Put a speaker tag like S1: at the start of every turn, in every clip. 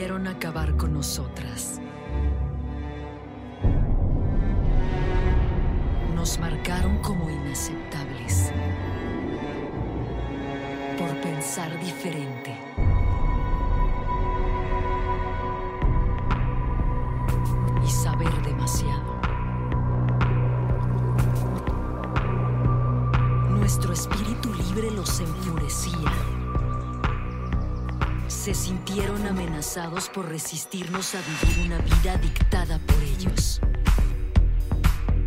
S1: Quisieron acabar con nosotras. Nos marcaron como inaceptables por pensar diferente. Y saber demasiado. Nuestro espíritu libre los enfurecía se sintieron amenazados por resistirnos a vivir una vida dictada por ellos.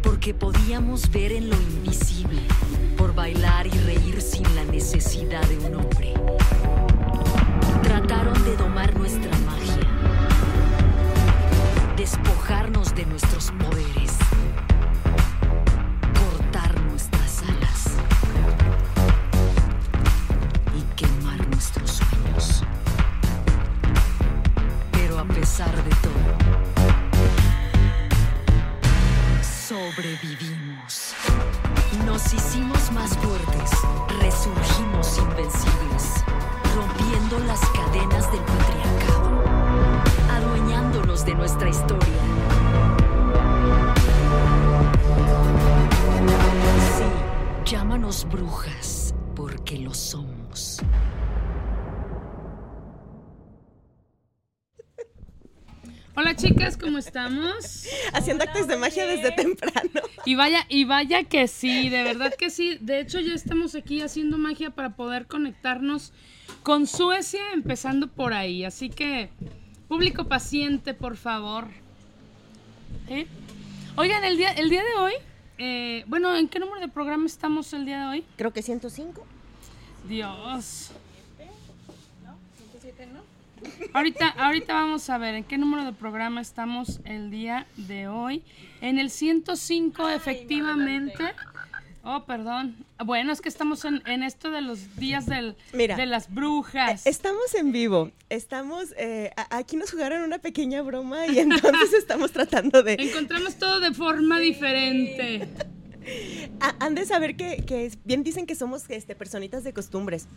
S1: Porque podíamos ver en lo invisible, por bailar y reír sin la necesidad de un hombre. Trataron de domar nuestra magia, despojarnos de nuestros poderes, historia. Sí, llámanos brujas, porque lo somos.
S2: Hola chicas, ¿cómo estamos?
S3: Haciendo actos de magia desde temprano.
S2: Y vaya, y vaya que sí, de verdad que sí. De hecho, ya estamos aquí haciendo magia para poder conectarnos con Suecia, empezando por ahí. Así que, público paciente, por favor. ¿Eh? Oigan, el día, el día de hoy, eh, bueno, ¿en qué número de programa estamos el día de hoy?
S3: Creo que 105.
S2: Dios. Ahorita, ahorita vamos a ver en qué número de programa estamos el día de hoy. En el 105, efectivamente. Oh, perdón. Bueno, es que estamos en, en esto de los días del,
S3: Mira,
S2: de las brujas.
S3: Estamos en vivo. Estamos. eh, aquí nos jugaron una pequeña broma y entonces estamos tratando de.
S2: Encontramos todo de forma diferente.
S3: a- han de saber que, que es- bien dicen que somos este, personitas de costumbres.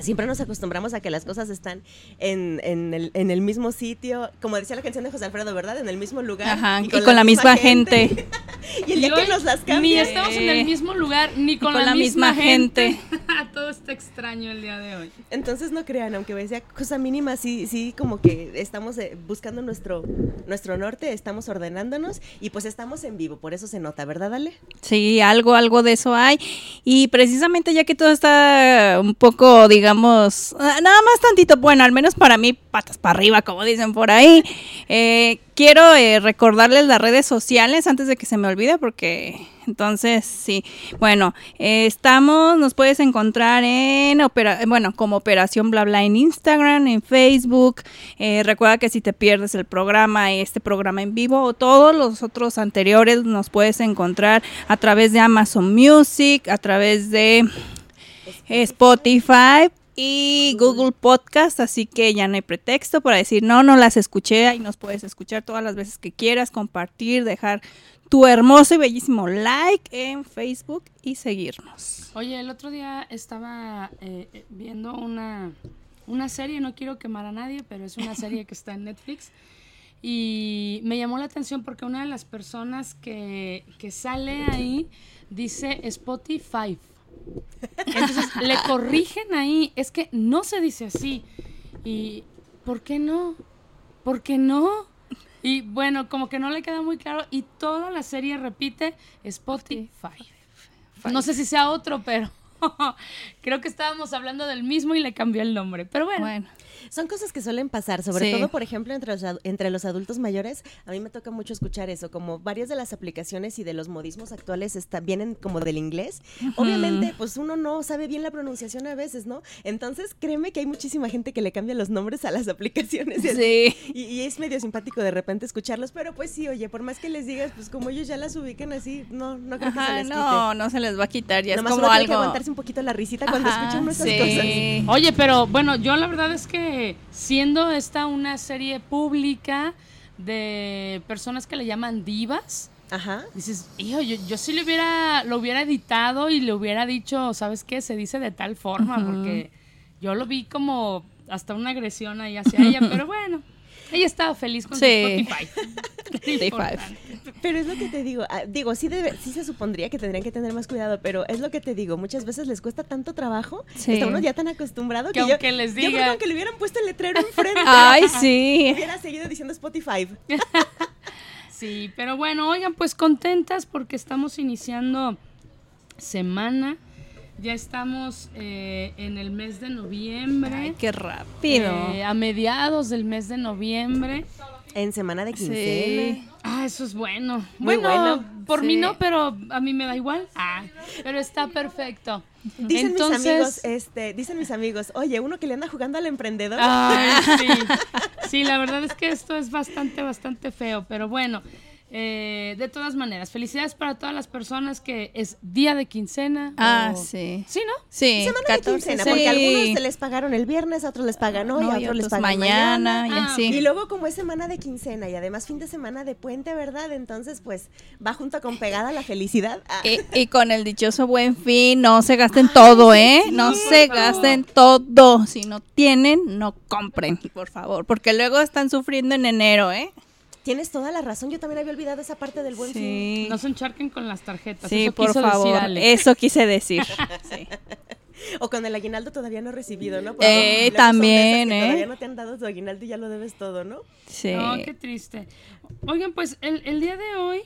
S3: Siempre nos acostumbramos a que las cosas están en, en el, en el mismo sitio, como decía la canción de José Alfredo, ¿verdad? En el mismo lugar.
S4: Ajá, y con la misma gente.
S3: y el día
S2: Y
S3: que nos las
S2: Ni estamos en el mismo lugar, ni con,
S4: con la misma gente.
S2: todo está extraño el día de hoy.
S3: Entonces no crean, aunque sea cosa mínima, sí, sí, como que estamos eh, buscando nuestro, nuestro norte, estamos ordenándonos y pues estamos en vivo, por eso se nota, ¿verdad, Ale?
S4: Sí, algo, algo de eso hay. Y precisamente ya que todo está un poco, digamos, ah, nada más tantito, bueno, al menos para mí, patas para arriba, como dicen por ahí. eh, quiero eh, recordarles las redes sociales antes de que se me olvide, porque entonces, sí. Bueno, estamos, nos puedes encontrar en, opera, bueno, como Operación Bla Bla en Instagram, en Facebook. Eh, recuerda que si te pierdes el programa, este programa en vivo o todos los otros anteriores, nos puedes encontrar a través de Amazon Music, a través de Spotify y Google Podcast, así que ya no hay pretexto para decir no, no las escuché y nos puedes escuchar todas las veces que quieras, compartir, dejar tu hermoso y bellísimo like en Facebook y seguirnos.
S2: Oye, el otro día estaba eh, eh, viendo una, una serie, no quiero quemar a nadie, pero es una serie que está en Netflix. Y me llamó la atención porque una de las personas que, que sale ahí dice Spotify. Entonces le corrigen ahí, es que no se dice así. ¿Y por qué no? ¿Por qué no? Y bueno, como que no le queda muy claro y toda la serie repite Spotify. No sé si sea otro, pero creo que estábamos hablando del mismo y le cambió el nombre. Pero bueno,
S4: Bueno,
S3: Son cosas que suelen pasar, sobre
S4: Sí.
S3: todo, por ejemplo, entre los, ad- entre los adultos mayores. A mí me toca mucho escuchar eso, como varias de las aplicaciones y de los modismos actuales está, vienen como del inglés. Obviamente, pues uno no sabe bien la pronunciación a veces, ¿no? Entonces, créeme que hay muchísima gente que le cambia los nombres a las aplicaciones. y.
S4: Sí.
S3: Y, y es medio simpático de repente escucharlos, pero pues sí, oye, por más que les digas, pues como ellos ya las ubican así, no, no creo que se
S4: Ajá,
S3: les
S4: no, no se les va a quitar, ya
S3: quite. Nomás
S4: es como
S3: uno tiene que
S4: algo.
S3: aguantarse un poquito la risita cuando
S4: Ajá,
S3: escuchan esas
S4: sí.
S3: cosas.
S2: Oye, pero bueno, yo la verdad es que siendo esta una serie pública de personas que le llaman divas,
S3: Ajá.
S2: dices, hijo, yo, yo sí le hubiera, lo hubiera editado y le hubiera dicho, ¿sabes qué? Se dice de tal forma, porque yo lo vi como hasta una agresión ahí hacia ella, pero bueno, ella estaba feliz con
S4: Sí.
S2: su Spotify.
S3: Pero es lo que te digo, ah, digo, sí, debe, sí se supondría que tendrían que tener más cuidado, pero es lo que te digo, muchas veces les cuesta tanto trabajo,
S4: Sí.
S3: está uno ya tan acostumbrado
S2: Que
S3: que, yo,
S2: aunque les
S3: yo creo que
S2: diga-
S3: aunque le hubieran puesto el letrero enfrente,
S4: Ay, sí.
S3: hubiera seguido diciendo Spotify.
S2: Sí, pero bueno, oigan, pues contentas porque estamos iniciando semana. Ya estamos eh, en el mes de noviembre.
S4: Ay, qué rápido.
S2: eh, a mediados del mes de noviembre.
S3: En semana de quincena.
S4: Sí.
S2: Ah, eso es bueno.
S3: Muy
S2: bueno,
S3: bueno.
S2: por mí no, pero a mí me da igual. Ah, pero está perfecto.
S3: Dicen
S2: Entonces,
S3: mis amigos, este, dicen mis amigos, oye, uno que le anda jugando al emprendedor.
S2: Ay, sí. Sí, la verdad es que esto es bastante, bastante feo, pero bueno. Eh, de todas maneras, felicidades para todas las personas que es día de quincena.
S4: Ah,
S2: o-
S4: sí.
S2: Sí, ¿no?
S4: Sí,
S3: Semana
S4: 14,
S3: de quincena,
S4: sí.
S3: porque a algunos se les pagaron el viernes, a otros les pagan hoy,
S4: No,
S3: a otros les pagan
S4: mañana,
S3: mañana.
S4: y
S2: Ah,
S4: así.
S3: Y luego como es semana de quincena y además fin de semana de puente, ¿verdad? Entonces pues va junto con pegada la felicidad. Ah,
S4: Y, y con el dichoso buen fin, no se gasten todo, ¿eh? no se
S2: favor.
S4: gasten todo. Si no tienen, no compren, por favor. Porque luego están sufriendo en enero, ¿eh?
S3: Tienes toda la razón, yo también había olvidado esa parte del buen fin.
S4: Sí,
S2: No se encharquen con las tarjetas.
S4: sí
S2: eso
S4: por
S2: quiso decir
S4: favor.
S2: Ale.
S4: Eso quise decir. Sí.
S3: O con el aguinaldo todavía no recibido, ¿no?
S4: Eh,
S3: luego son
S4: también, ¿eh?
S3: Todavía no te han dado tu aguinaldo y ya lo debes todo, ¿no?
S4: Sí.
S2: No, qué triste. Oigan, pues el, el día de hoy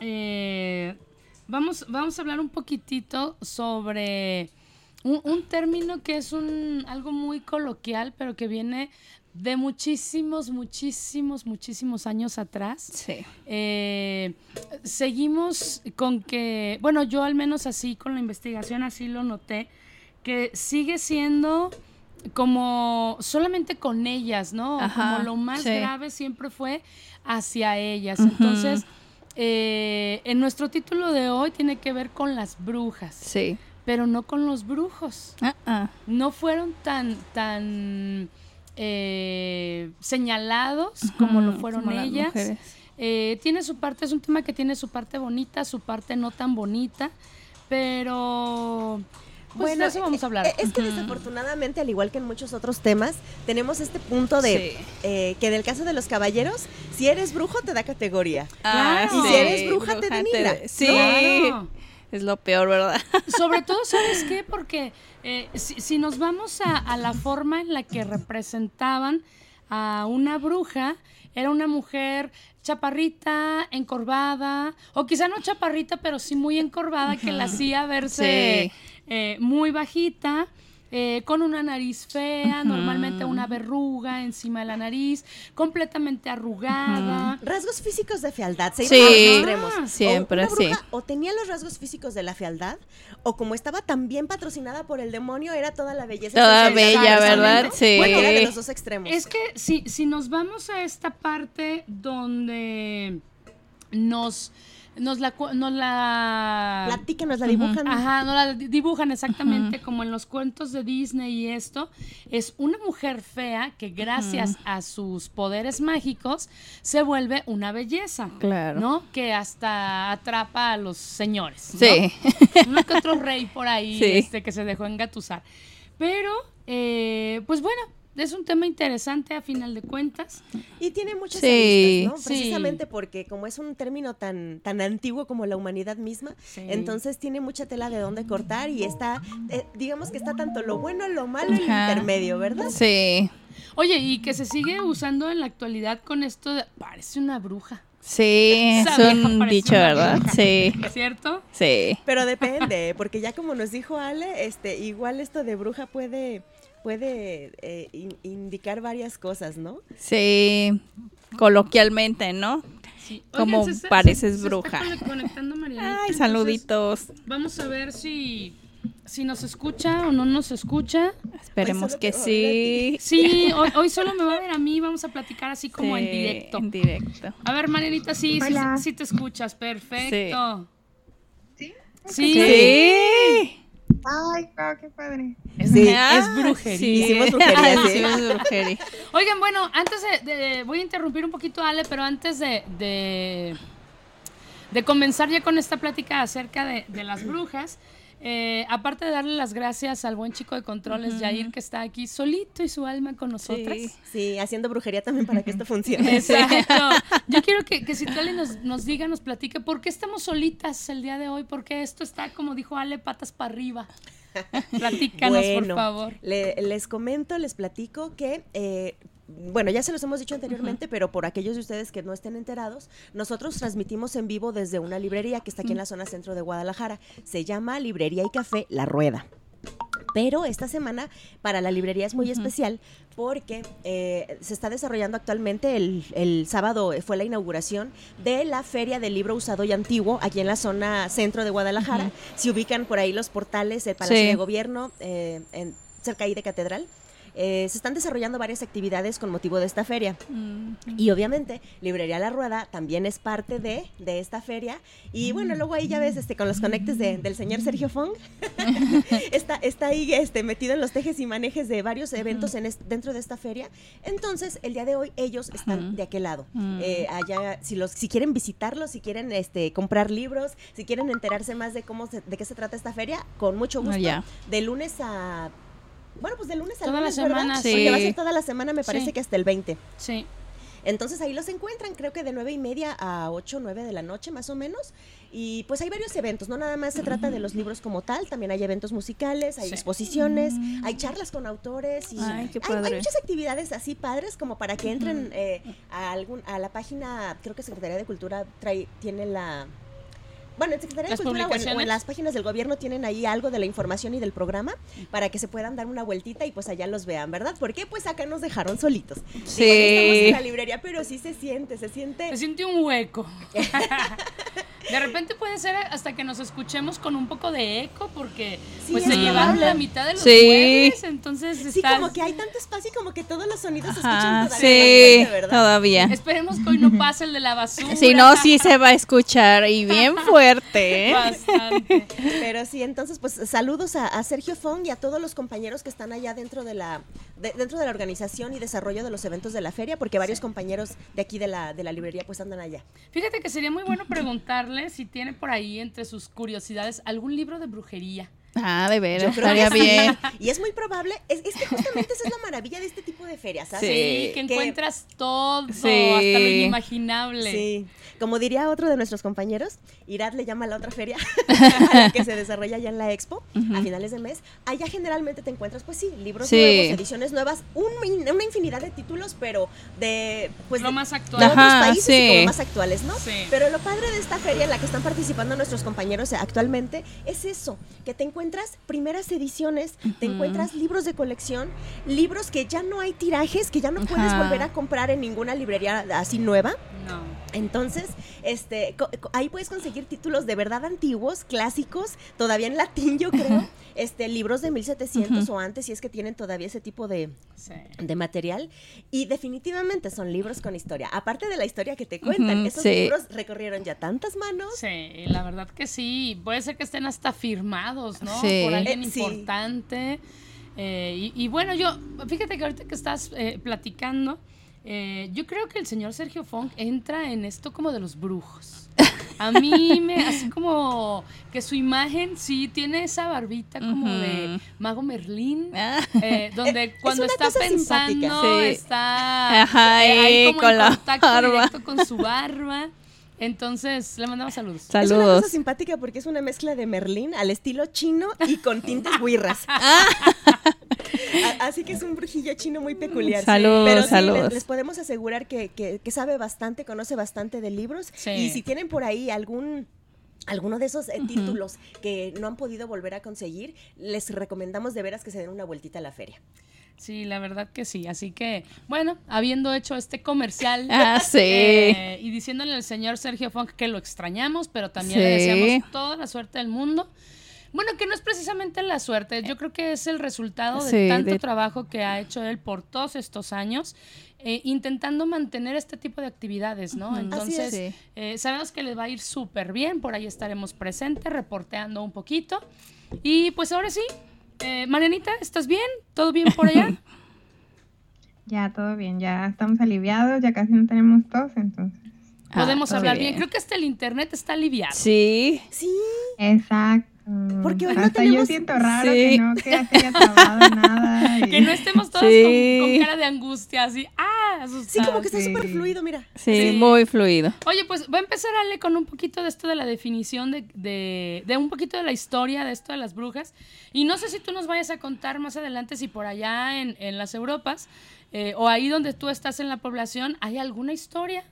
S2: eh, vamos, vamos a hablar un poquitito sobre un, un término que es un algo muy coloquial, pero que viene de muchísimos, muchísimos, muchísimos años atrás.
S4: Sí.
S2: Eh, seguimos con que, bueno, yo al menos así con la investigación así lo noté, que sigue siendo como solamente con ellas, ¿no?
S4: Ajá,
S2: como lo más
S4: sí.
S2: grave siempre fue hacia ellas. Entonces, eh, en nuestro título de hoy tiene que ver con las brujas,
S4: Sí.
S2: pero no con los brujos
S4: ah.
S2: no fueron tan tan eh, señalados como lo fueron
S4: como
S2: ellas. Eh, tiene su parte, es un tema que tiene su parte bonita, su parte no tan bonita, pero pues de eso vamos a hablar.
S3: eh, Es que desafortunadamente, al igual que en muchos otros temas, tenemos este punto de
S4: Sí.
S3: eh, que en el caso de los caballeros, si eres brujo te da categoría.
S4: Ah,
S2: Claro.
S3: Y si eres bruja, te denigra.
S4: Sí.
S2: Claro.
S4: Es lo peor, ¿verdad?
S2: Sobre todo, ¿sabes qué? Porque eh, si, si nos vamos a, a la forma en la que representaban a una bruja, era una mujer chaparrita, encorvada, o quizá no chaparrita, pero sí muy encorvada, que la hacía verse
S4: Sí.
S2: eh, muy bajita. Eh, con una nariz fea, normalmente una verruga encima de la nariz, completamente arrugada.
S3: Rasgos físicos de fealdad, se iban
S4: Sí,
S3: a los extremos. O
S4: siempre,
S3: una bruja
S4: sí.
S3: O tenía los rasgos físicos de la fealdad, o como estaba tan bien patrocinada por el demonio, era toda la belleza.
S4: Toda bella. ¿verdad? Sí.
S3: Bueno, era de los dos extremos.
S2: Es que si, si nos vamos a esta parte donde nos, nos la... cu- Nos la
S3: Platícanos, la dibujan.
S2: Ajá, no la di- dibujan exactamente como en los cuentos de Disney y esto. Es una mujer fea que gracias a sus poderes mágicos se vuelve una belleza.
S4: Claro.
S2: ¿No? Que hasta atrapa a los señores. ¿no?
S4: Sí.
S2: Uno que otro rey por ahí
S4: Sí.
S2: este, que se dejó engatusar. Pero, eh, pues bueno, es un tema interesante a final de cuentas.
S3: Y tiene muchas
S4: Sí.
S3: aristas, ¿no?
S2: Sí.
S3: Precisamente porque como es un término tan, tan antiguo como la humanidad misma,
S2: Sí.
S3: entonces tiene mucha tela de dónde cortar y está, eh, digamos que está tanto lo bueno, lo malo y lo intermedio, ¿verdad?
S4: Sí.
S2: Oye, y que se sigue usando en la actualidad con esto de, parece una bruja.
S4: Sí, es un dicho, ¿verdad? Sí.
S2: ¿Cierto?
S4: Sí.
S3: Pero depende, porque ya como nos dijo Ale, este, igual esto de bruja puede, puede eh, in- indicar varias cosas, ¿no?
S4: Sí, coloquialmente, ¿no?
S2: Sí.
S4: Como
S2: se está-
S4: pareces
S2: se- se
S4: bruja.
S2: conectando Marianita,
S4: Ay,
S2: entonces,
S4: saluditos.
S2: Vamos a ver si, si nos escucha o no nos escucha.
S4: Esperemos que sí.
S2: Sí, hoy, hoy solo me va a ver a mí, vamos a platicar así como en
S4: Sí,
S2: directo.
S4: En directo.
S2: A ver, Marianita, sí, sí, sí te escuchas, perfecto.
S5: ¿Sí?
S2: Sí,
S4: Sí.
S5: Ay, wow, qué padre.
S2: Es,
S3: Sí.
S2: es brujería.
S4: Sí.
S3: Hicimos brujería, sí.
S4: Hicimos brujería.
S2: Oigan, bueno, antes de, de- Voy a interrumpir un poquito a Ale, pero antes de... de de comenzar ya con esta plática acerca de, de las brujas, eh, aparte de darle las gracias al buen chico de controles, Jair, que está aquí solito y su alma con nosotras.
S4: Sí.
S3: Sí, haciendo brujería también para que esto funcione.
S2: Exacto. Yo quiero que, que Citlali nos, nos diga, nos platique por qué estamos solitas el día de hoy, porque esto está, como dijo Ale, patas para arriba. Platícanos, por favor.
S3: le- les comento, les platico que, eh, bueno, ya se los hemos dicho anteriormente, pero por aquellos de ustedes que no estén enterados, nosotros transmitimos en vivo desde una librería que está aquí en la zona centro de Guadalajara. Se llama Librería y Café La Rueda. Pero esta semana para la librería es muy especial porque eh, se está desarrollando actualmente, el, el sábado fue la inauguración de la Feria del Libro Usado y Antiguo aquí en la zona centro de Guadalajara. Si ubican por ahí los portales, el Palacio
S4: Sí.
S3: de Gobierno, eh, en, cerca ahí de Catedral. Eh, se están desarrollando varias actividades con motivo de esta feria.
S4: Mm.
S3: Y obviamente, Librería La Rueda también es parte de, de esta feria. Y bueno, luego ahí ya ves este, con los conectes de- del señor Sergio Fong. está, está ahí este, metido en los tejes y manejes de varios eventos en dentro de esta feria. Entonces, el día de hoy ellos están de aquel lado.
S4: Mm.
S3: Eh, allá, si, los, si quieren visitarlos, si quieren este, comprar libros, si quieren enterarse más de cómo se- de qué se trata esta feria, con mucho
S4: Ah,
S3: gusto. De lunes a... Bueno, pues de lunes a
S2: Toda la
S3: lunes, ¿verdad?
S2: semana,
S4: sí.
S3: Porque va a ser toda la semana, me
S2: Sí.
S3: parece que hasta el 20.
S2: Sí.
S3: Entonces ahí los encuentran, creo que de nueve y media a 8, 9 de la noche más o menos. Y pues hay varios eventos, no nada más se trata de los libros como tal, también hay eventos musicales, hay
S2: Sí.
S3: exposiciones, hay charlas con autores y
S4: Ay, qué
S3: hay- hay,
S4: padre.
S3: muchas actividades así padres como para que entren eh, a algún a la página, creo que Secretaría de Cultura trae, tiene la bueno, en Secretaría de
S2: ¿Las
S3: Cultura o en, o en
S2: publicaciones?
S3: las páginas del gobierno tienen ahí algo de la información y del programa para que se puedan dar una vueltita y pues allá los vean, ¿verdad? Porque pues acá nos dejaron solitos. Digo,
S4: Sí.
S3: estamos en la librería, pero sí se siente, se siente.
S2: Se siente un hueco. De repente puede ser hasta que nos escuchemos con un poco de eco, porque
S3: Sí,
S2: pues
S3: es
S2: se llevaron
S3: probable.
S2: la mitad de los
S4: Sí.
S2: muebles, entonces
S3: Sí,
S2: está-
S3: como que hay tanto espacio y como que todos los sonidos se escuchan todavía
S4: sí,
S3: fuerte, ¿verdad?
S4: todavía.
S2: Esperemos que hoy no pase el de la basura.
S4: Si no, sí se va a escuchar y bien fuerte. ¿eh?
S2: Bastante.
S3: Pero sí, entonces, pues saludos a, a Sergio Fong y a todos los compañeros que están allá dentro de la de- dentro de la organización y desarrollo de los eventos de la feria, porque varios compañeros de aquí de la, de la librería pues andan allá.
S2: Fíjate que sería muy bueno preguntarle si tiene por ahí entre sus curiosidades algún libro de brujería.
S4: Ah, de veras,
S3: Yo creo
S4: estaría
S3: que sí.
S4: bien.
S3: Y es muy probable, es, es que justamente esa es la maravilla de este tipo de ferias, ¿sabes?
S4: Sí.
S2: Sí, que encuentras todo,
S4: Sí.
S2: hasta lo inimaginable.
S3: Sí, como diría otro de nuestros compañeros, Irad le llama a la otra feria a la que se desarrolla allá en la expo a finales de mes. Allá generalmente te encuentras, pues sí, libros
S4: Sí.
S3: nuevos, ediciones nuevas, un una infinidad de títulos, pero de pues
S2: Lo
S3: de-
S2: más
S3: de
S2: actual.
S3: otros
S4: Ajá,
S3: países y como más actuales, ¿no?
S2: Sí.
S3: Pero lo padre de esta feria en la que están participando nuestros compañeros actualmente es eso, que te encuentras primeras ediciones, te encuentras libros de colección, libros que ya no hay tirajes, que ya no puedes volver a comprar en ninguna librería así nueva.
S2: No.
S3: Entonces, este, ahí puedes conseguir títulos de verdad antiguos, clásicos, todavía en latín, yo creo, este, libros de 1700 o antes, si es que tienen todavía ese tipo de,
S2: Sí.
S3: de material. Y definitivamente son libros con historia. Aparte de la historia que te cuentan,
S4: Ujú,
S3: esos
S4: sí.
S3: libros recorrieron ya tantas manos.
S2: Sí, la verdad que sí. Puede ser que estén hasta firmados, ¿no?
S4: Sí.
S2: Por alguien
S3: Eh,
S2: importante. Eh, y, y bueno, yo, fíjate que ahorita que estás eh, platicando, eh, yo creo que el señor Sergio Funk entra en esto como de los brujos. A mí me, así como que su imagen sí tiene esa barbita como de mago Merlín.
S4: Ah.
S2: eh, donde cuando está pensando.
S4: Sí.
S2: está
S4: Ajá,
S2: ahí
S4: ahí
S2: como
S4: con
S2: en
S4: la
S2: contacto
S4: barba.
S2: directo con su barba. Entonces, le mandamos saludos.
S3: Es una
S4: Saludos.
S3: cosa simpática porque es una mezcla de Merlín al estilo chino y con tintes guirras. Así que es un brujillo chino muy peculiar.
S4: Saludos,
S3: Pero sí,
S4: saludos.
S3: Les, les podemos asegurar que, que- que sabe bastante, conoce bastante de libros.
S2: Sí.
S3: Y si tienen por ahí algún alguno de esos eh, títulos que no han podido volver a conseguir, les recomendamos de veras que se den una vueltita a la feria.
S2: Sí, la verdad que sí. Así que, bueno, habiendo hecho este comercial
S4: Ah, sí.
S2: eh, y diciéndole al señor Sergio Funk que lo extrañamos, pero también le deseamos toda la suerte del mundo. Bueno, que no es precisamente la suerte, yo creo que es el resultado de tanto
S4: de-
S2: trabajo que ha hecho él por todos estos años, eh, intentando mantener este tipo de actividades, ¿no? Entonces, eh, sabemos que les va a ir súper bien, por ahí estaremos presentes, reporteando un poquito. Y pues ahora sí, eh, Marianita, ¿estás bien? ¿Todo bien por allá?
S5: Ya todo bien, ya estamos aliviados, ya casi no tenemos tos, entonces.
S2: Podemos
S4: Ah,
S2: hablar
S4: sí.
S2: bien. Creo que hasta el internet está aliviado.
S4: Sí.
S3: Sí,
S5: Exacto.
S3: Porque hoy no
S5: Hasta
S3: tenemos-
S5: yo siento raro
S4: Sí.
S5: que no, que ya se haya trabado nada.
S2: Que no estemos todos
S4: Sí.
S2: con, con cara de angustia, así, ah, asustados.
S3: sí, como que está
S5: sí.
S3: súper fluido, mira.
S4: Sí,
S2: Sí.
S4: muy fluido.
S2: Oye, pues va a empezar Ale con un poquito de esto de la definición de, de, de un poquito de la historia de esto de las brujas. Y no sé si tú nos vayas a contar más adelante si por allá en, en las Europas eh, o ahí donde tú estás en la población hay alguna historia,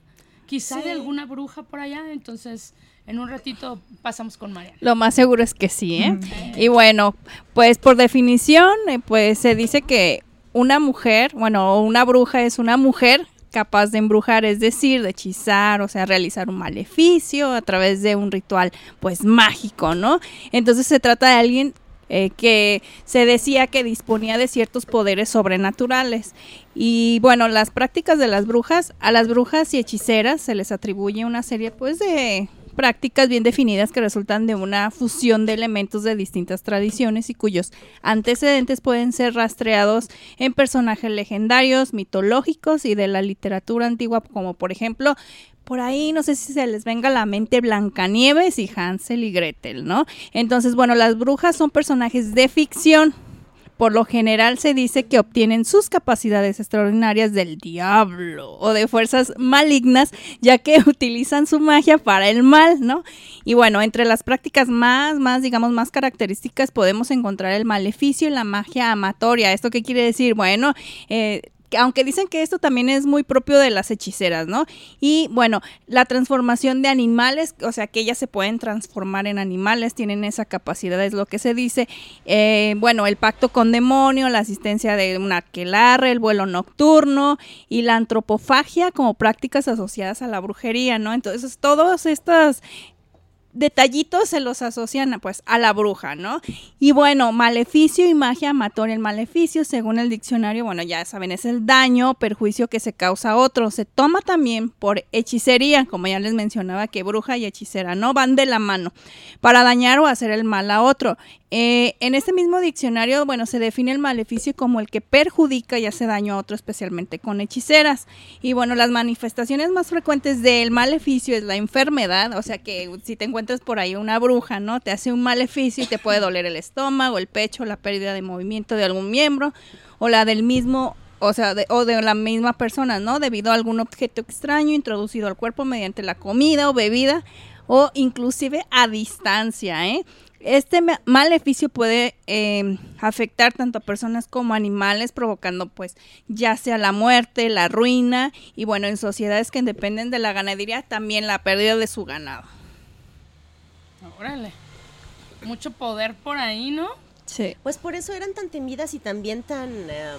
S2: quizá
S3: Sí.
S2: de alguna bruja por allá. Entonces, en un ratito pasamos con Mariana.
S4: Lo más seguro es que sí, ¿eh? Y bueno, pues por definición, eh, pues se dice que una mujer, bueno, una bruja es una mujer capaz de embrujar, es decir, de hechizar, o sea, realizar un maleficio a través de un ritual, pues mágico, ¿no? Entonces se trata de alguien eh, que se decía que disponía de ciertos poderes sobrenaturales. Y bueno, las prácticas de las brujas, a las brujas y hechiceras se les atribuye una serie pues de prácticas bien definidas que resultan de una fusión de elementos de distintas tradiciones y cuyos antecedentes pueden ser rastreados en personajes legendarios, mitológicos y de la literatura antigua, como por ejemplo por ahí no sé si se les venga a la mente Blancanieves y Hansel y Gretel, ¿no? Entonces, bueno, las brujas son personajes de ficción. Por lo general se dice que obtienen sus capacidades extraordinarias del diablo o de fuerzas malignas, ya que utilizan su magia para el mal, ¿no? Y bueno, entre las prácticas más, más, digamos, más características podemos encontrar el maleficio y la magia amatoria. ¿Esto qué quiere decir? Bueno, eh, aunque dicen que esto también es muy propio de las hechiceras, ¿no? Y bueno, la transformación de animales, o sea, que ellas se pueden transformar en animales, tienen esa capacidad, es lo que se dice. Eh, bueno, el pacto con demonio, la asistencia de un aquelarre, el vuelo nocturno y la antropofagia como prácticas asociadas a la brujería, ¿no? Entonces, todas estas detallitos se los asocian pues a la bruja, ¿no? Y bueno, maleficio y magia amatoria. El maleficio, según el diccionario, bueno, ya saben, es el daño o perjuicio que se causa a otro. Se toma también por hechicería, como ya les mencionaba, que bruja y hechicera no van de la mano, para dañar o hacer el mal a otro. Eh, en este mismo diccionario, bueno, se define el maleficio como el que perjudica y hace daño a otro, especialmente con hechiceras. Y bueno, las manifestaciones más frecuentes del maleficio es la enfermedad, o sea que si te encuentras por ahí una bruja, ¿no? Te hace un maleficio y te puede doler el estómago, el pecho, la pérdida de movimiento de algún miembro o la del mismo o sea, de, o de la misma persona, ¿no? Debido a algún objeto extraño introducido al cuerpo mediante la comida o bebida o inclusive a distancia, ¿eh? Este ma- maleficio puede eh, afectar tanto a personas como a animales, provocando pues ya sea la muerte, la ruina y bueno, en sociedades que dependen de la ganadería también la pérdida de su ganado.
S2: Órale. Mucho poder por ahí, ¿no?
S4: Sí.
S3: Pues por eso eran tan temidas y también tan, eh,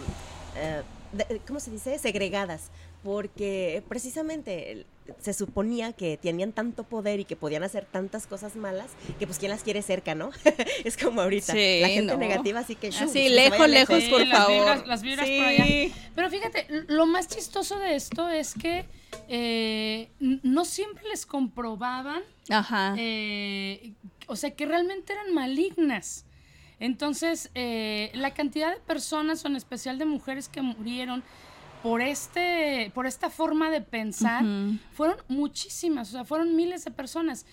S3: eh, de- ¿cómo se dice? Segregadas. Porque precisamente el- se suponía que tenían tanto poder y que podían hacer tantas cosas malas que pues quién las quiere cerca, ¿no? es como ahorita.
S4: Sí,
S3: la gente
S4: no.
S3: negativa, así que... shoo,
S4: Así,
S3: que se
S4: lejos, lejos,
S2: Sí,
S4: por
S2: las
S4: favor.
S2: vibras- las vibras
S4: Sí.
S2: por allá. Pero fíjate, lo más chistoso de esto es que eh, no siempre les comprobaban,
S4: Ajá.
S2: eh, o sea, que realmente eran malignas. Entonces, eh, la cantidad de personas, o en especial de mujeres que murieron por este, por esta forma de pensar, fueron muchísimas, o sea, fueron miles de personas.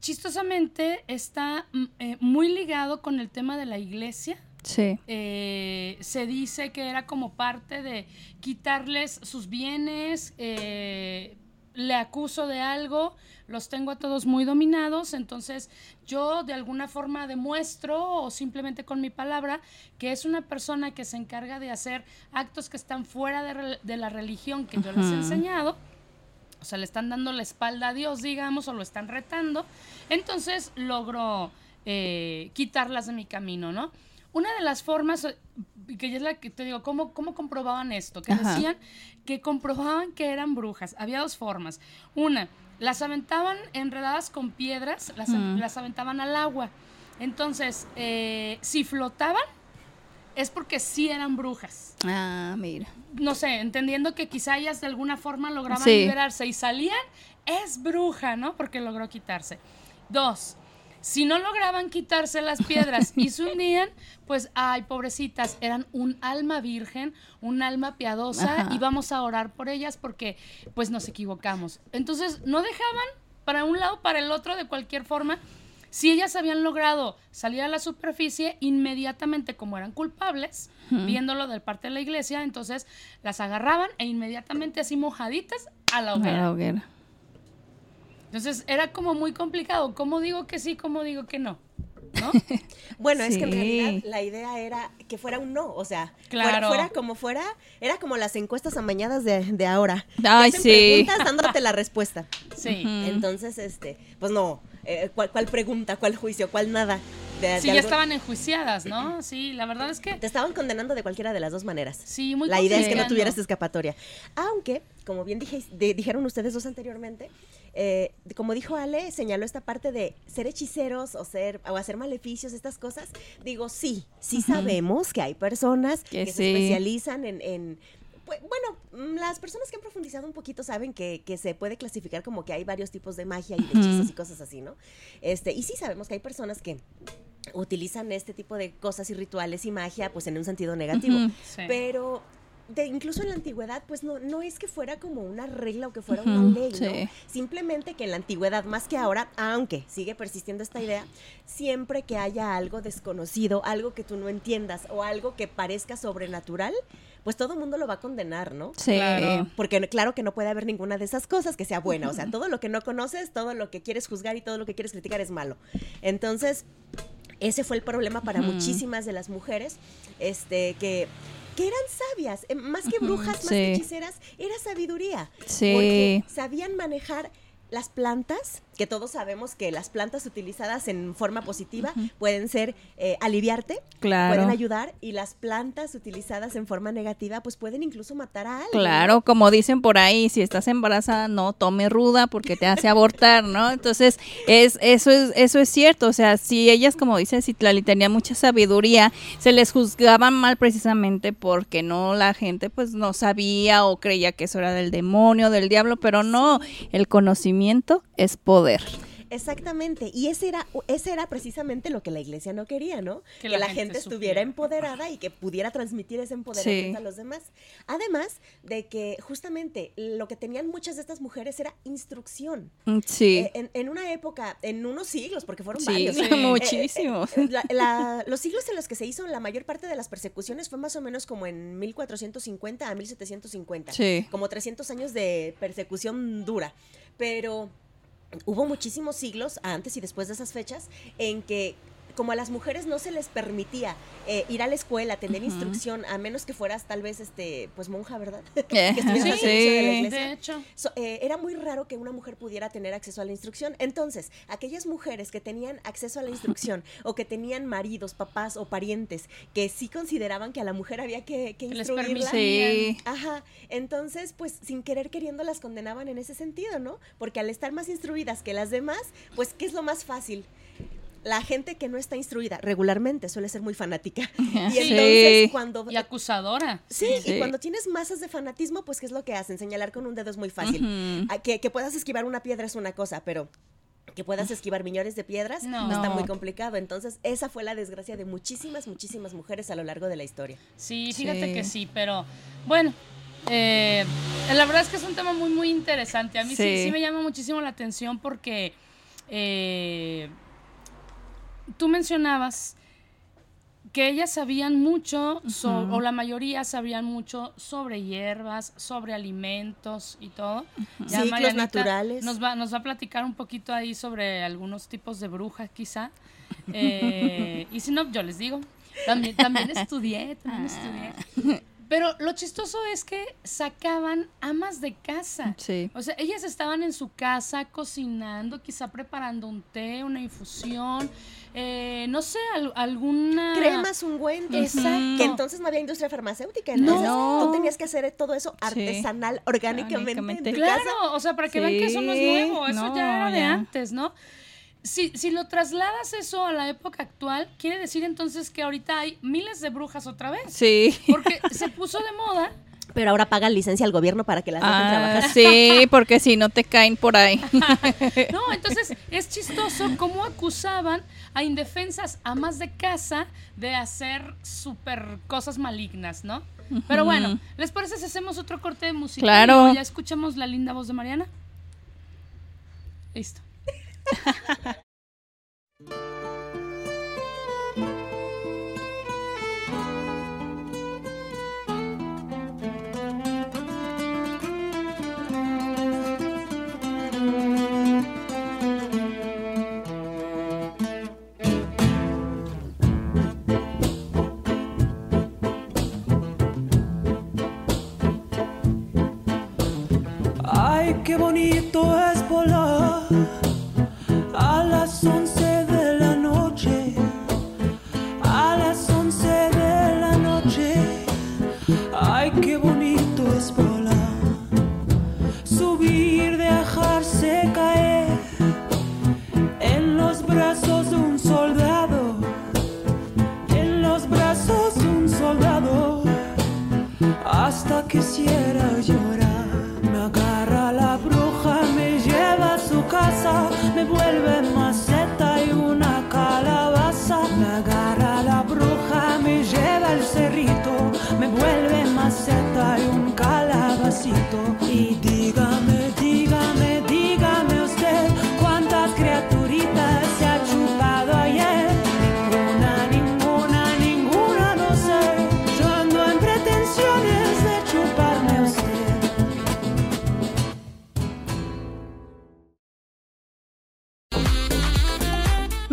S2: Chistosamente está mm, eh, muy ligado con el tema de la iglesia.
S4: Sí.
S2: Eh, se dice que era como parte de quitarles sus bienes, eh, le acuso de algo, los tengo a todos muy dominados, entonces yo de alguna forma demuestro o simplemente con mi palabra que es una persona que se encarga de hacer actos que están fuera de, de la religión que yo les he enseñado. O sea, le están dando la espalda a Dios, digamos, o lo están retando. Entonces logro eh, quitarlas de mi camino, ¿no? una de las formas, eh, que ya es la que te digo, ¿cómo, cómo comprobaban esto? Que
S4: Ajá.
S2: decían que comprobaban que eran brujas. Había dos formas. Una, las aventaban enredadas con piedras, las,
S4: Mm.
S2: las aventaban al agua. Entonces, eh, si flotaban, es porque sí eran brujas.
S4: Ah, mira.
S2: No sé, entendiendo que quizá ellas de alguna forma lograban
S4: Sí.
S2: liberarse y salían, es bruja, ¿no? Porque logró quitarse. Dos, si no lograban quitarse las piedras y se hundían, pues, ay, pobrecitas, eran un alma virgen, un alma piadosa
S4: Ajá.
S2: y vamos a orar por ellas porque, pues, nos equivocamos. Entonces, no dejaban para un lado, para el otro, de cualquier forma. Si ellas habían logrado salir a la superficie, inmediatamente, como eran culpables, viéndolo de parte de la iglesia, entonces las agarraban e inmediatamente así mojaditas a la
S4: A
S2: hoguera.
S4: la hoguera.
S2: Entonces era como muy complicado. ¿Cómo digo que sí? ¿Cómo digo que no? ¿No?
S3: Bueno, es que en realidad la idea era que fuera un no, o sea, fuera-
S2: Claro.
S3: fuera, como fuera, era como las encuestas amañadas de, de ahora.
S4: Ay, sí.
S3: preguntas dándote la respuesta.
S2: Sí.
S3: Entonces, este, pues no, eh, ¿cuál, cuál pregunta, cuál juicio, cuál nada? De-
S2: Sí,
S3: de
S2: ya
S3: algún-
S2: estaban enjuiciadas, ¿no? Sí, la verdad es que
S3: Te estaban condenando de cualquiera de las dos maneras.
S2: sí, muy
S3: La idea es que no tuvieras escapatoria. Aunque, como bien dije, de- dijeron ustedes dos anteriormente, eh, como dijo Ale, señaló esta parte de ser hechiceros o ser o hacer maleficios, estas cosas. Digo, sí, sí sabemos que hay personas
S4: Que
S3: que, se especializan en, en- pues, bueno, mm, las personas que han profundizado un poquito saben que, que se puede clasificar como que hay varios tipos de magia y de hechizos y cosas así, ¿no? Este, y sí sabemos que hay personas que utilizan este tipo de cosas y rituales y magia pues en un sentido negativo.
S2: Sí.
S3: Pero de, incluso en la antigüedad, pues no, no es que fuera como una regla o que fuera una ley, ¿no? Simplemente que en la antigüedad, más que ahora, aunque sigue persistiendo esta idea, siempre que haya algo desconocido, algo que tú no entiendas o algo que parezca sobrenatural, pues todo el mundo lo va a condenar, ¿no?
S4: Sí.
S2: Claro.
S3: Porque claro que no puede haber ninguna de esas cosas que sea buena. O sea, todo lo que no conoces, todo lo que quieres juzgar y todo lo que quieres criticar es malo. Entonces, ese fue el problema para muchísimas de las mujeres, este, que, que eran sabias, eh, más que brujas, más que hechiceras, era sabiduría.
S4: Sí.
S3: Porque sabían manejar las plantas, que todos sabemos que las plantas utilizadas en forma positiva pueden ser eh, aliviarte,
S4: Claro.
S3: pueden ayudar, y las plantas utilizadas en forma negativa, pues pueden incluso matar a alguien.
S4: Claro, como dicen por ahí, si estás embarazada, no tome ruda porque te hace abortar, ¿no? Entonces, es, eso es, eso es cierto. O sea, si ellas, como dice Citlali, tenían mucha sabiduría, se les juzgaban mal precisamente porque no la gente pues no sabía o creía que eso era del demonio, del diablo, pero no, el conocimiento es poder.
S3: Exactamente, y ese era, ese era precisamente lo que la iglesia no quería, ¿no? Que, la, gente, estuviera
S2: supiera.
S3: empoderada y que pudiera transmitir ese empoderamiento
S4: Sí.
S3: a los demás. Además de que justamente lo que tenían muchas de estas mujeres era instrucción.
S4: Mm, Sí.
S3: Eh, en, en una época, en unos siglos, porque fueron
S4: sí,
S3: varios.
S2: sí.
S4: muchísimos.
S3: Eh, la- la- los siglos en los que se hizo la mayor parte de las persecuciones fue más o menos como en 1450 a 1750.
S4: Sí.
S3: Como 300 años de persecución dura. Pero hubo muchísimos siglos antes y después de esas fechas en que como a las mujeres no se les permitía eh, ir a la escuela, tener instrucción, a menos que fueras tal vez este pues monja, ¿verdad? Que estuvieras
S2: Sí,
S3: servicio de la
S4: sí.
S3: iglesia.
S2: De hecho,
S3: So, eh, era muy raro que una mujer pudiera tener acceso a la instrucción. Entonces, aquellas mujeres que tenían acceso a la instrucción o que tenían maridos, papás o parientes que sí consideraban que a la mujer había que, que
S2: que les
S3: instruirla.
S4: Sí.
S3: Ajá, entonces pues sin querer queriendo las condenaban en ese sentido, ¿no? Porque al estar más instruidas que las demás, pues ¿qué es lo más fácil? La gente que no está instruida regularmente suele ser muy fanática. Y
S4: Sí.
S3: entonces cuando
S2: Y acusadora.
S3: Sí,
S4: Sí.
S3: y cuando tienes masas de fanatismo, pues ¿qué es lo que hacen? Señalar con un dedo es muy fácil. Ah, que, que puedas esquivar una piedra es una cosa, pero que puedas esquivar millones de piedras
S2: No.
S3: está muy complicado. Entonces, esa fue la desgracia de muchísimas, muchísimas mujeres a lo largo de la historia.
S2: Sí, fíjate
S4: Sí.
S2: que sí, pero bueno, eh, la verdad es que es un tema muy, muy interesante. A mí sí,
S4: Sí.
S2: sí me llama muchísimo la atención porque eh, tú mencionabas que ellas sabían mucho, so- o la mayoría sabían mucho sobre hierbas, sobre alimentos y todo.
S3: Ciclos
S2: Marianita
S3: naturales.
S2: Nos va, nos va a platicar un poquito ahí sobre algunos tipos de brujas, quizá. Eh, y si no, yo les digo. También, también estudié, también estudié. Pero lo chistoso es que sacaban amas de casa.
S4: Sí.
S2: O sea, ellas estaban en su casa cocinando, quizá preparando un té, una infusión, eh, no sé, al- alguna...
S3: Cremas, ungüentos.
S2: Exacto.
S3: Que entonces no había industria farmacéutica.
S2: No.
S3: Entonces tú tenías que hacer todo eso artesanal, orgánicamente. en
S4: Orgánicamente.
S3: tu
S2: Claro,
S3: casa.
S2: o sea, para que vean que eso no es
S4: Sí,
S2: nuevo, eso
S4: no,
S2: ya era de antes, ¿no? Si, si lo trasladas eso a la época actual, quiere decir entonces que ahorita hay miles de brujas otra vez.
S4: Sí.
S2: Porque se puso de moda.
S3: Pero ahora pagan licencia al gobierno para que las dejen
S4: Ah,
S3: trabajar.
S4: sí, porque si no te caen por ahí.
S2: No, entonces es chistoso cómo acusaban a indefensas amas de casa de hacer súper cosas malignas, ¿no? Pero bueno, ¿les parece si hacemos otro corte de música?
S4: Claro.
S2: Y Ya escuchamos la linda voz de Mariana. Listo.
S6: Ay, qué bonito es volar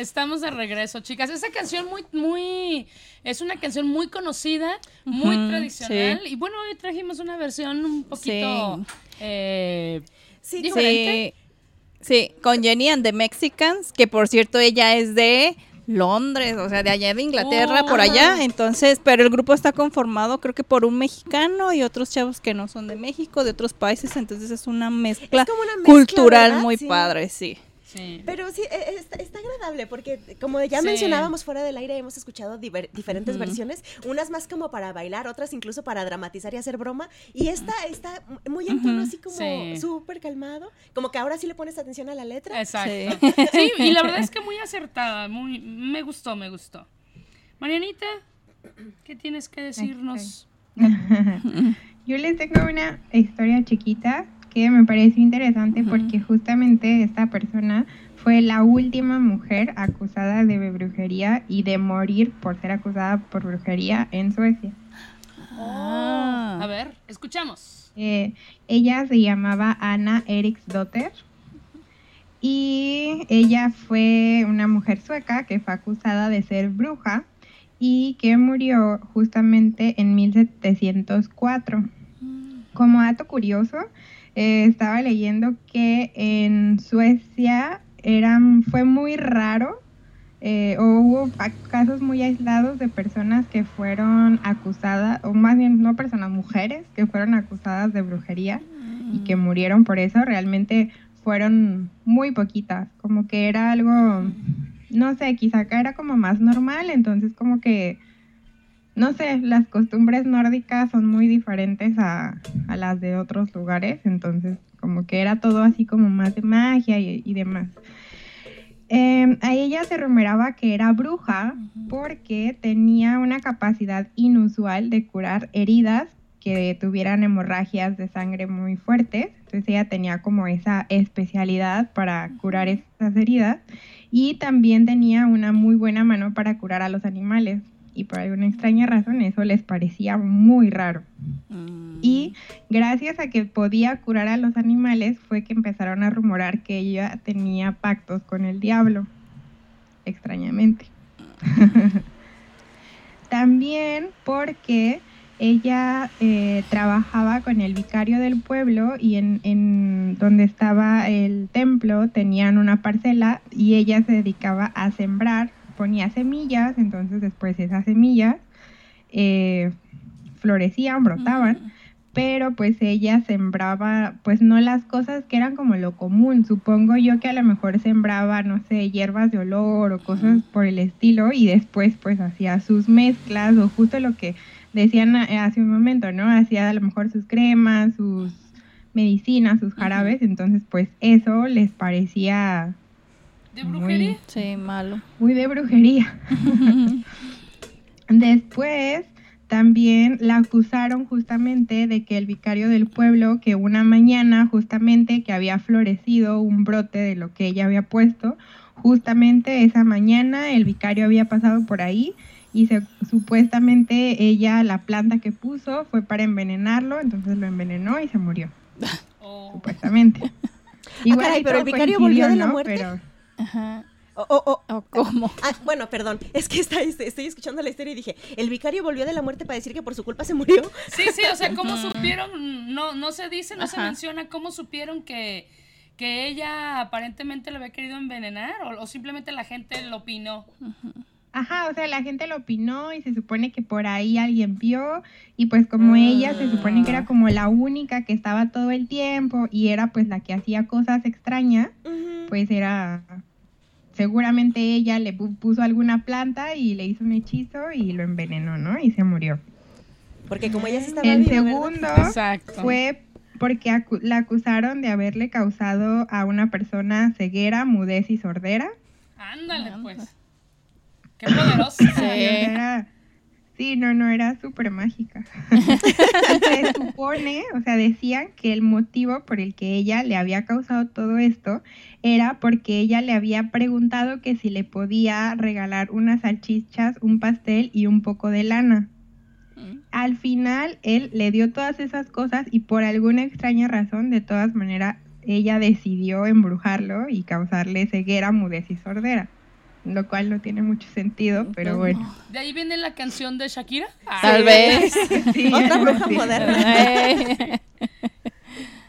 S2: Estamos de regreso, chicas. Esa canción muy, muy, es una canción muy conocida, muy tradicional.
S4: sí.
S2: Y bueno, hoy trajimos una versión un poquito
S4: Sí.
S2: eh,
S3: Sí,
S2: diferente.
S4: Sí, sí, con Jenny and the Mexicans, que por cierto ella es de Londres, o sea, de allá de Inglaterra,
S2: Oh,
S4: por
S2: ajá.
S4: allá. Entonces, pero el grupo está conformado creo que por un mexicano y otros chavos que no son de México, de otros países. Entonces es una mezcla,
S3: Es como una mezcla,
S4: cultural
S3: ¿verdad?
S4: muy
S3: Sí.
S4: padre, sí.
S2: Sí.
S3: Pero sí, e- está, está agradable porque como ya
S2: Sí.
S3: mencionábamos fuera del aire, hemos escuchado diver- diferentes versiones, unas más como para bailar, otras incluso para dramatizar y hacer broma, y esta está muy en tono así como
S2: Sí.
S3: súper calmado, como que ahora sí le pones atención a la letra.
S2: Exacto. Sí. y la verdad es que muy acertada, muy, me gustó, me gustó. Marianita, ¿qué tienes que decirnos?
S5: Yo les tengo una historia chiquita que me pareció interesante porque justamente esta persona fue la última mujer acusada de brujería y de morir por ser acusada por brujería en Suecia.
S4: Ah.
S2: A ver, escuchamos.
S5: Eh, ella se llamaba Anna Eriksdotter y ella fue una mujer sueca que fue acusada de ser bruja y que murió justamente en 1704. Como dato curioso, eh, estaba leyendo que en Suecia eran, fue muy raro eh, o hubo casos muy aislados de personas que fueron acusadas, o más bien no personas, mujeres que fueron acusadas de brujería y que murieron por eso. Realmente fueron muy poquitas, como que era algo, no sé, quizá acá era como más normal, entonces como que, no sé, las costumbres nórdicas son muy diferentes a, a las de otros lugares, entonces como que era todo así como más de magia y, y demás. Eh, a ella se rumoraba que era bruja porque tenía una capacidad inusual de curar heridas que tuvieran hemorragias de sangre muy fuertes. Entonces ella tenía como esa especialidad para curar esas heridas y también tenía una muy buena mano para curar a los animales. Y por alguna extraña razón eso les parecía muy raro. Y gracias a que podía curar a los animales fue que empezaron a rumorar que ella tenía pactos con el diablo, extrañamente. También porque ella eh, trabajaba con el vicario del pueblo y en, en, donde estaba el templo tenían una parcela y ella se dedicaba a sembrar, ponía semillas, entonces después esas semillas eh, florecían, brotaban, pero pues ella sembraba pues no las cosas que eran como lo común, supongo yo que a lo mejor sembraba, no sé, hierbas de olor o cosas por el estilo y después pues hacía sus mezclas o justo lo que decían eh, hace un momento, ¿no? Hacía a lo mejor sus cremas, sus medicinas, sus jarabes, entonces pues eso les parecía...
S2: ¿De brujería?
S4: Muy, sí, malo.
S5: Muy de brujería. Después también la acusaron justamente de que el vicario del pueblo, que una mañana justamente que había florecido un brote de lo que ella había puesto, justamente esa mañana el vicario había pasado por ahí y se, supuestamente ella la planta que puso fue para envenenarlo, entonces lo envenenó y se murió.
S2: Oh.
S5: Supuestamente.
S3: Igual, ah, caray, pero el vicario volvió de la
S5: ¿no?
S3: muerte.
S5: Pero-
S4: Ajá.
S3: Oh, oh, oh.
S4: ¿O cómo?
S3: Ah, bueno, perdón, es que está- estoy, estoy escuchando la historia y dije, el vicario volvió de la muerte para decir que por su culpa se murió.
S2: Sí, sí, o sea, ¿cómo supieron? No, no se dice, no se menciona cómo supieron que, que ella aparentemente le había querido envenenar o, o simplemente la gente lo opinó.
S5: Ajá, o sea, la gente lo opinó y se supone que por ahí alguien vio y pues como ella se supone que era como la única que estaba todo el tiempo y era pues la que hacía cosas extrañas, pues era seguramente ella le pu- puso alguna planta y le hizo un hechizo y lo envenenó, ¿no? Y se murió.
S3: Porque como ella se estaba
S5: El segundo
S2: Exacto.
S5: fue porque acu- la acusaron de haberle causado a una persona ceguera, mudez y sordera.
S2: Ándale, pues. Qué poderoso.
S5: Sí, sí, no, no, era súper mágica. Se supone, o sea, decían que el motivo por el que ella le había causado todo esto era porque ella le había preguntado que si le podía regalar unas salchichas, un pastel y un poco de lana. Al final, él le dio todas esas cosas y por alguna extraña razón, de todas maneras, ella decidió embrujarlo y causarle ceguera, mudez y sordera. Lo cual no tiene mucho sentido, pero bueno.
S2: De ahí viene la canción de Shakira.
S4: Tal vez.
S5: Sí,
S3: Otra bruja moderna.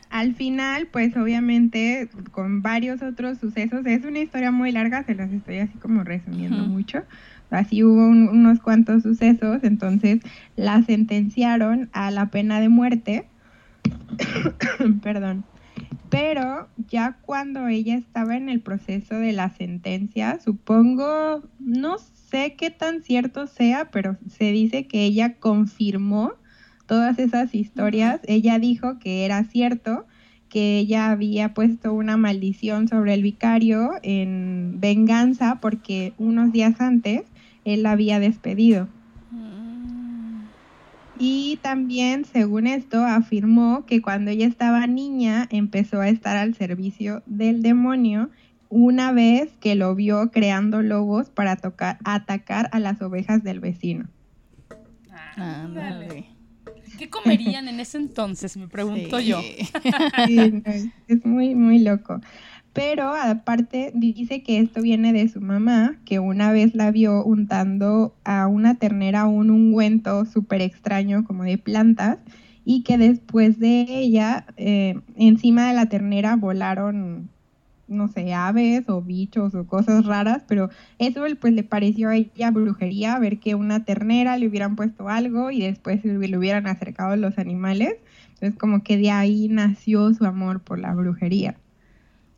S5: Al final, pues obviamente, con varios otros sucesos, es una historia muy larga, se las estoy así como resumiendo
S4: Ujú.
S5: mucho. Así hubo un- unos cuantos sucesos, entonces la sentenciaron a la pena de muerte. Perdón. Pero ya cuando ella estaba en el proceso de la sentencia, supongo, no sé qué tan cierto sea, pero se dice que ella confirmó todas esas historias. Ella dijo que era cierto, que ella había puesto una maldición sobre el vicario en venganza porque unos días antes él la había despedido. Y también, según esto, afirmó que cuando ella estaba niña empezó a estar al servicio del demonio una vez que lo vio creando lobos para tocar, atacar a las ovejas del vecino.
S2: Ándale.
S4: ándale.
S2: ¿Qué comerían en ese entonces? Me pregunto
S4: Sí.
S2: yo.
S5: Sí, no, es muy, muy loco. Pero aparte dice que esto viene de su mamá, que una vez la vio untando a una ternera un ungüento súper extraño como de plantas y que después de ella eh, encima de la ternera volaron, no sé, aves o bichos o cosas raras, pero eso pues le pareció a ella brujería ver que una ternera le hubieran puesto algo y después le hubieran acercado los animales. Entonces como que de ahí nació su amor por la brujería.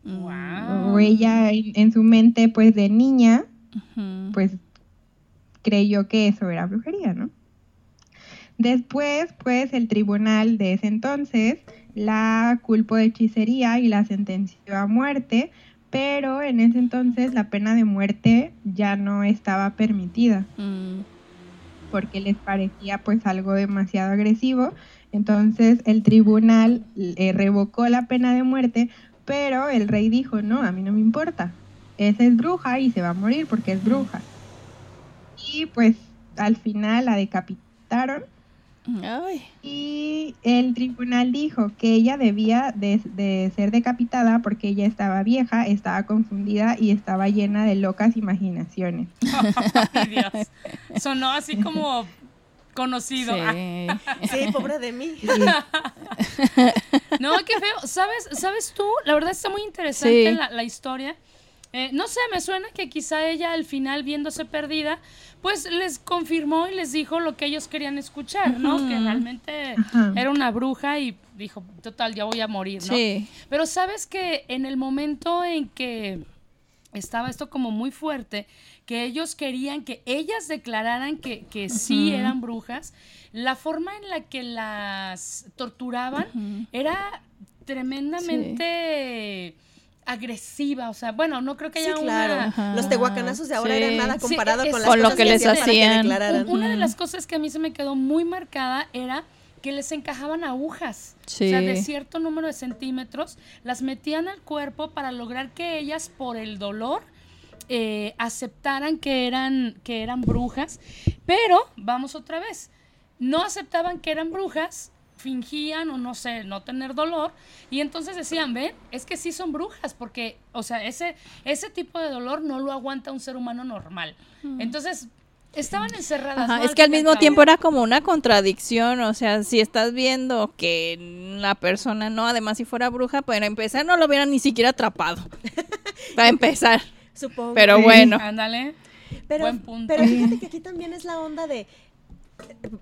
S2: Wow.
S5: O ella en, su mente pues de niña pues creyó que eso era brujería, ¿no? Después, pues el tribunal de ese entonces la culpó de hechicería y la sentenció a muerte, pero en ese entonces la pena de muerte ya no estaba permitida
S4: Mm.
S5: porque les parecía pues algo demasiado agresivo. Entonces el tribunal eh, revocó la pena de muerte, pero el rey dijo, no, a mí no me importa, esa es bruja y se va a morir porque es bruja. Y pues al final la decapitaron
S4: Ay.
S5: y el tribunal dijo que ella debía de, de ser decapitada porque ella estaba vieja, estaba confundida y estaba llena de locas imaginaciones.
S2: Ay, Dios. Sonó así como conocido.
S4: Sí.
S3: Sí, pobre de mí.
S2: No, qué feo. ¿Sabes, ¿Sabes tú? La verdad está muy interesante
S4: Sí.
S2: la, la historia. Eh, no sé, me suena que quizá ella al final, viéndose perdida, pues les confirmó y les dijo lo que ellos querían escuchar, ¿no? Que realmente era una bruja y dijo, total, ya voy a morir, ¿no?
S4: Sí.
S2: Pero sabes que en el momento en que estaba esto como muy fuerte, que ellos querían que ellas declararan que, que sí eran brujas, la forma en la que las torturaban era tremendamente agresiva, o sea, bueno, no creo que
S3: Sí,
S2: haya
S3: claro.
S2: una...
S4: Ajá.
S3: Los tehuacanazos de ahora
S4: Sí.
S3: eran nada
S2: Sí,
S3: comparado
S2: es-
S3: con las
S4: Con lo
S3: cosas
S4: que les
S3: hacían que.
S2: Una de las cosas que a mí se me quedó muy marcada era que les encajaban agujas. O sea, de
S4: Sí.
S2: cierto número de centímetros, las metían al cuerpo para lograr que ellas, por el dolor, eh, aceptaran que eran, que eran brujas. Pero, vamos otra vez, no aceptaban que eran brujas, fingían o no sé, no tener dolor, y entonces decían, ven, es que sí son brujas, porque, o sea, ese, ese tipo de dolor no lo aguanta un ser humano normal. Entonces, estaban encerradas.
S4: Ajá,
S2: ¿no?
S4: es que al mismo tiempo era como una contradicción, o sea, si estás viendo que la persona no, además si fuera bruja, para empezar no lo hubieran ni siquiera atrapado. Para empezar.
S3: Supongo.
S4: Pero bueno.
S2: Ándale.
S3: Pero,
S2: Buen punto.
S3: pero fíjate que aquí también es la onda de.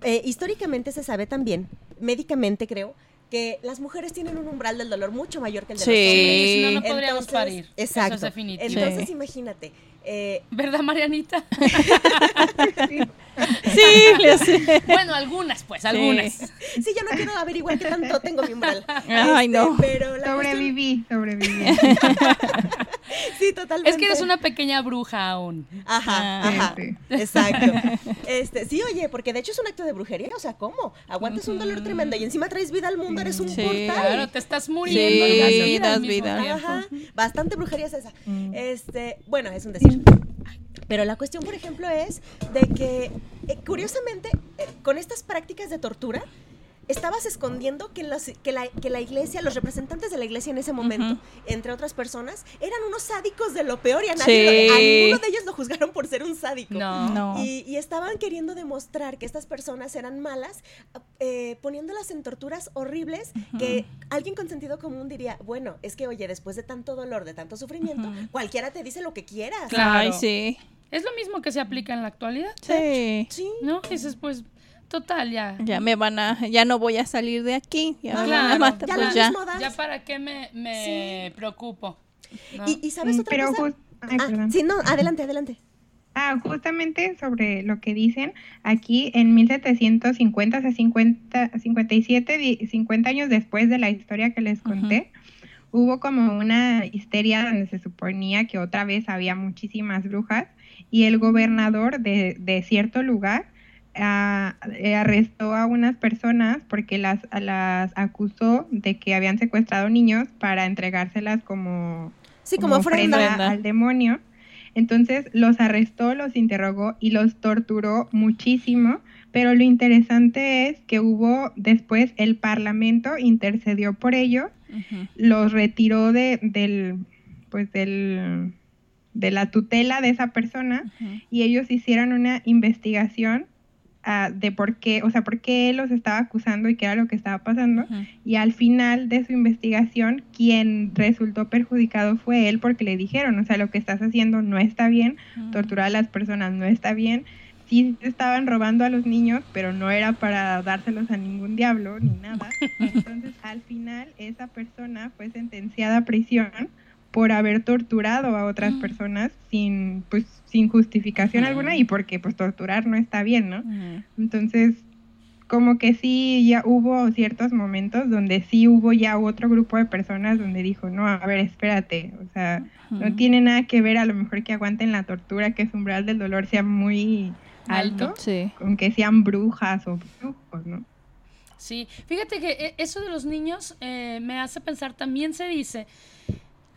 S3: eh, históricamente se sabe también, médicamente creo, que las mujeres tienen un umbral del dolor mucho mayor que el de
S4: Sí.
S3: los hombres.
S2: Sí, si no, no podríamos
S3: Entonces,
S2: parir.
S3: Exacto.
S2: Eso es definitivo.
S3: Entonces,
S4: Sí.
S3: imagínate. eh,
S2: ¿Verdad, Marianita?
S4: Sí, le sé.
S2: bueno, algunas, pues, algunas.
S3: sí, yo no quiero averiguar qué tanto tengo mi umbral.
S4: Ay, no.
S3: Pero la cuestión-
S5: Sobreviví, sobreviví.
S3: sí, totalmente.
S2: Es que eres una pequeña bruja aún.
S3: Ajá,
S4: Ah,
S3: ajá.
S5: sí.
S3: Exacto. Este, sí, oye, porque de hecho es un acto de brujería, o sea, ¿cómo? Aguantas un dolor tremendo y encima traes vida al mundo, eres un
S4: Sí,
S3: portal.
S2: Claro, te estás muriendo das
S4: Sí,
S2: vida
S4: das vida.
S3: Ajá, bastante brujería es esa.
S5: Mm.
S3: Este, bueno, es un decir. Pero la cuestión, por ejemplo, es de que, eh, curiosamente, eh, con estas prácticas de tortura, estabas escondiendo que, los- que, la, que la iglesia, los representantes de la iglesia en ese momento, entre otras personas, eran unos sádicos de lo peor y a nadie,
S4: Sí.
S3: lo- a ninguno de ellos lo juzgaron por ser un sádico.
S2: No.
S4: No.
S3: Y, y estaban queriendo demostrar que estas personas eran malas, eh, poniéndolas en torturas horribles que alguien con sentido común diría, bueno, es que oye, después de tanto dolor, de tanto sufrimiento, cualquiera te dice lo que quieras.
S2: Claro.
S4: Ay, sí.
S2: Es lo mismo que se aplica en la actualidad.
S4: Sí.
S3: Sí.
S2: ¿No? Dices, pues, total, ya.
S4: Ya me van a, ya no voy a salir de aquí. Ya me van a
S2: Claro.
S4: matar,
S3: Ya
S4: pues ya.
S2: Ya para qué me, me preocupo. ¿no?
S3: Y, y sabes
S5: Mm,
S3: otra
S5: Pero
S3: cosa.
S5: ay,
S3: Ah, sí, no, adelante, adelante.
S5: Ah, justamente sobre lo que dicen, aquí en 1750, o sea, 50, 57, di- 50 años después de la historia que les conté, hubo como una histeria donde se suponía que otra vez había muchísimas brujas y el gobernador de, de cierto lugar ah, eh, arrestó a unas personas porque las, las acusó de que habían secuestrado niños para entregárselas como
S3: Sí, como ofrenda.
S4: ofrenda.
S5: al demonio. Entonces los arrestó, los interrogó y los torturó muchísimo. Pero lo interesante es que hubo después el Parlamento intercedió por ellos, los retiró de, del, pues del, de la tutela de esa persona y ellos hicieron una investigación ah, de por qué, o sea, por qué él los estaba acusando y qué era lo que estaba pasando. Y al final de su investigación, quien resultó perjudicado fue él porque le dijeron, o sea, lo que estás haciendo no está bien, torturar a las personas no está bien. Sí estaban robando a los niños, pero no era para dárselos a ningún diablo ni nada. Entonces, al final, esa persona fue sentenciada a prisión por haber torturado a otras personas sin, pues, sin justificación alguna y porque, pues, torturar no está bien, ¿no?
S4: Ujú.
S5: Entonces, como que sí, ya hubo ciertos momentos donde sí hubo ya otro grupo de personas donde dijo, no, a ver, espérate, o sea, no tiene nada que ver a lo mejor que aguanten la tortura, que su umbral del dolor sea muy alto,
S2: Alto.
S4: Sí.
S5: con que sean brujas o brujos, ¿no?
S2: Sí, fíjate que eh, eso de los niños eh, me hace pensar, también se dice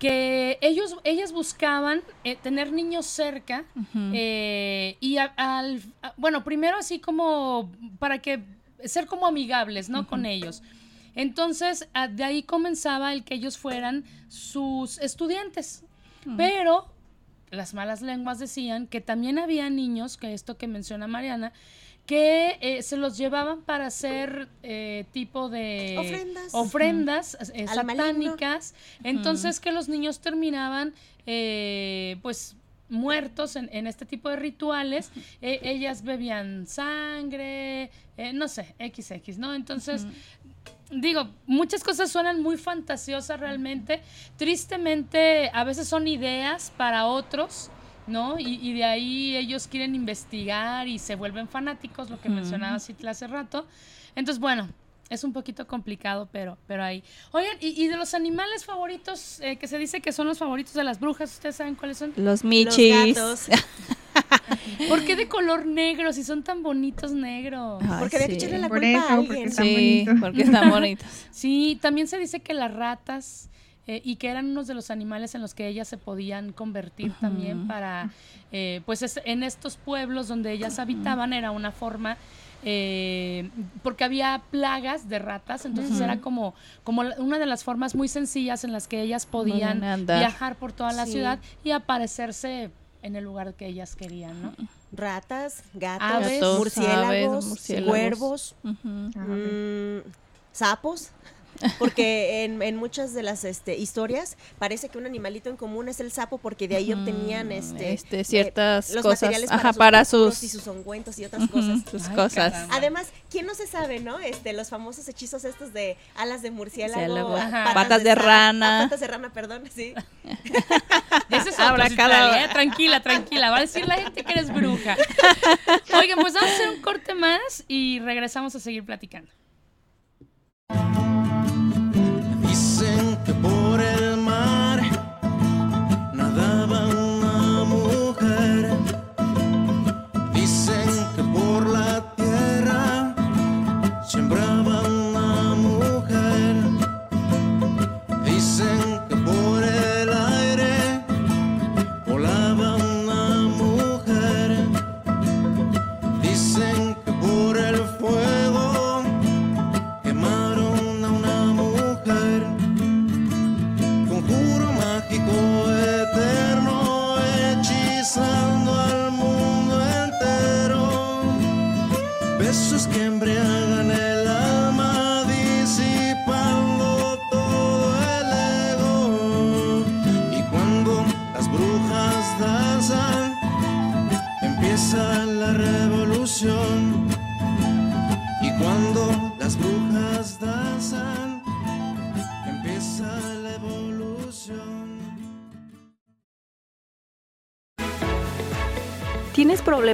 S2: que ellos, ellas buscaban eh, tener niños cerca eh, y a- al, a- bueno, primero así como para que ser como amigables, ¿no? Con ellos. Entonces, a- de ahí comenzaba el que ellos fueran sus estudiantes. Pero las malas lenguas decían que también había niños, que esto que menciona Mariana, que eh, se los llevaban para hacer eh, tipo de
S3: Ofrendas.
S2: ofrendas, eh, satánicas. Entonces que los niños terminaban eh, pues muertos en, en este tipo de rituales. Eh, ellas bebían sangre, no sé, XX, ¿no? Entonces... Digo, muchas cosas suenan muy fantasiosas realmente. Tristemente, a veces son ideas para otros, ¿no? Y, y de ahí ellos quieren investigar y se vuelven fanáticos, lo que mencionaba Citla hace rato. Entonces, bueno, es un poquito complicado, pero, pero ahí. Oigan, y, y de los animales favoritos, eh, que se dice que son los favoritos de las brujas, ¿ustedes saben cuáles son?
S4: Los
S3: Los
S4: michis.
S3: gatos.
S2: ¿Por qué de color negro si son tan bonitos negros?
S4: Ay,
S3: Porque había que
S4: sí.
S3: echarle la
S5: Por
S3: culpa a
S5: eso, porque
S3: alguien.
S5: están
S4: Sí, porque están bonitos.
S2: Sí, también se dice que las ratas eh, y que eran unos de los animales en los que ellas se podían convertir también para, eh, pues es- en estos pueblos donde ellas habitaban era una forma, eh, porque había plagas de ratas, entonces era como, como la- una de las formas muy sencillas en las que ellas podían viajar por toda la
S3: Sí.
S2: ciudad y aparecerse en el lugar que ellas querían, ¿no?
S3: Ratas, gatos,
S2: Aves.
S4: Gatos,
S3: murciélagos,
S4: aves, murciélagos.
S3: cuervos, mm, sapos. Porque en, en muchas de las este, historias parece que un animalito en común es el sapo porque de ahí obtenían este,
S4: este,
S3: eh,
S4: ciertas
S3: los
S4: cosas.
S3: materiales
S4: Ajá,
S3: para,
S4: para
S3: sus,
S4: sus-
S3: y sus ungüentos y otras cosas.
S4: sus
S2: Ay,
S4: cosas.
S2: caramba.
S3: Además, ¿quién no se sabe, no? Este, los famosos hechizos estos de alas de murciélago,
S4: patas de rana.
S3: ah, patas de rana, perdón, sí.
S2: Ese es otro,
S4: cada-
S2: ¿eh? Tranquila, tranquila. Va a decir la gente que eres bruja. Oigan, pues vamos a hacer un corte más y regresamos a seguir platicando.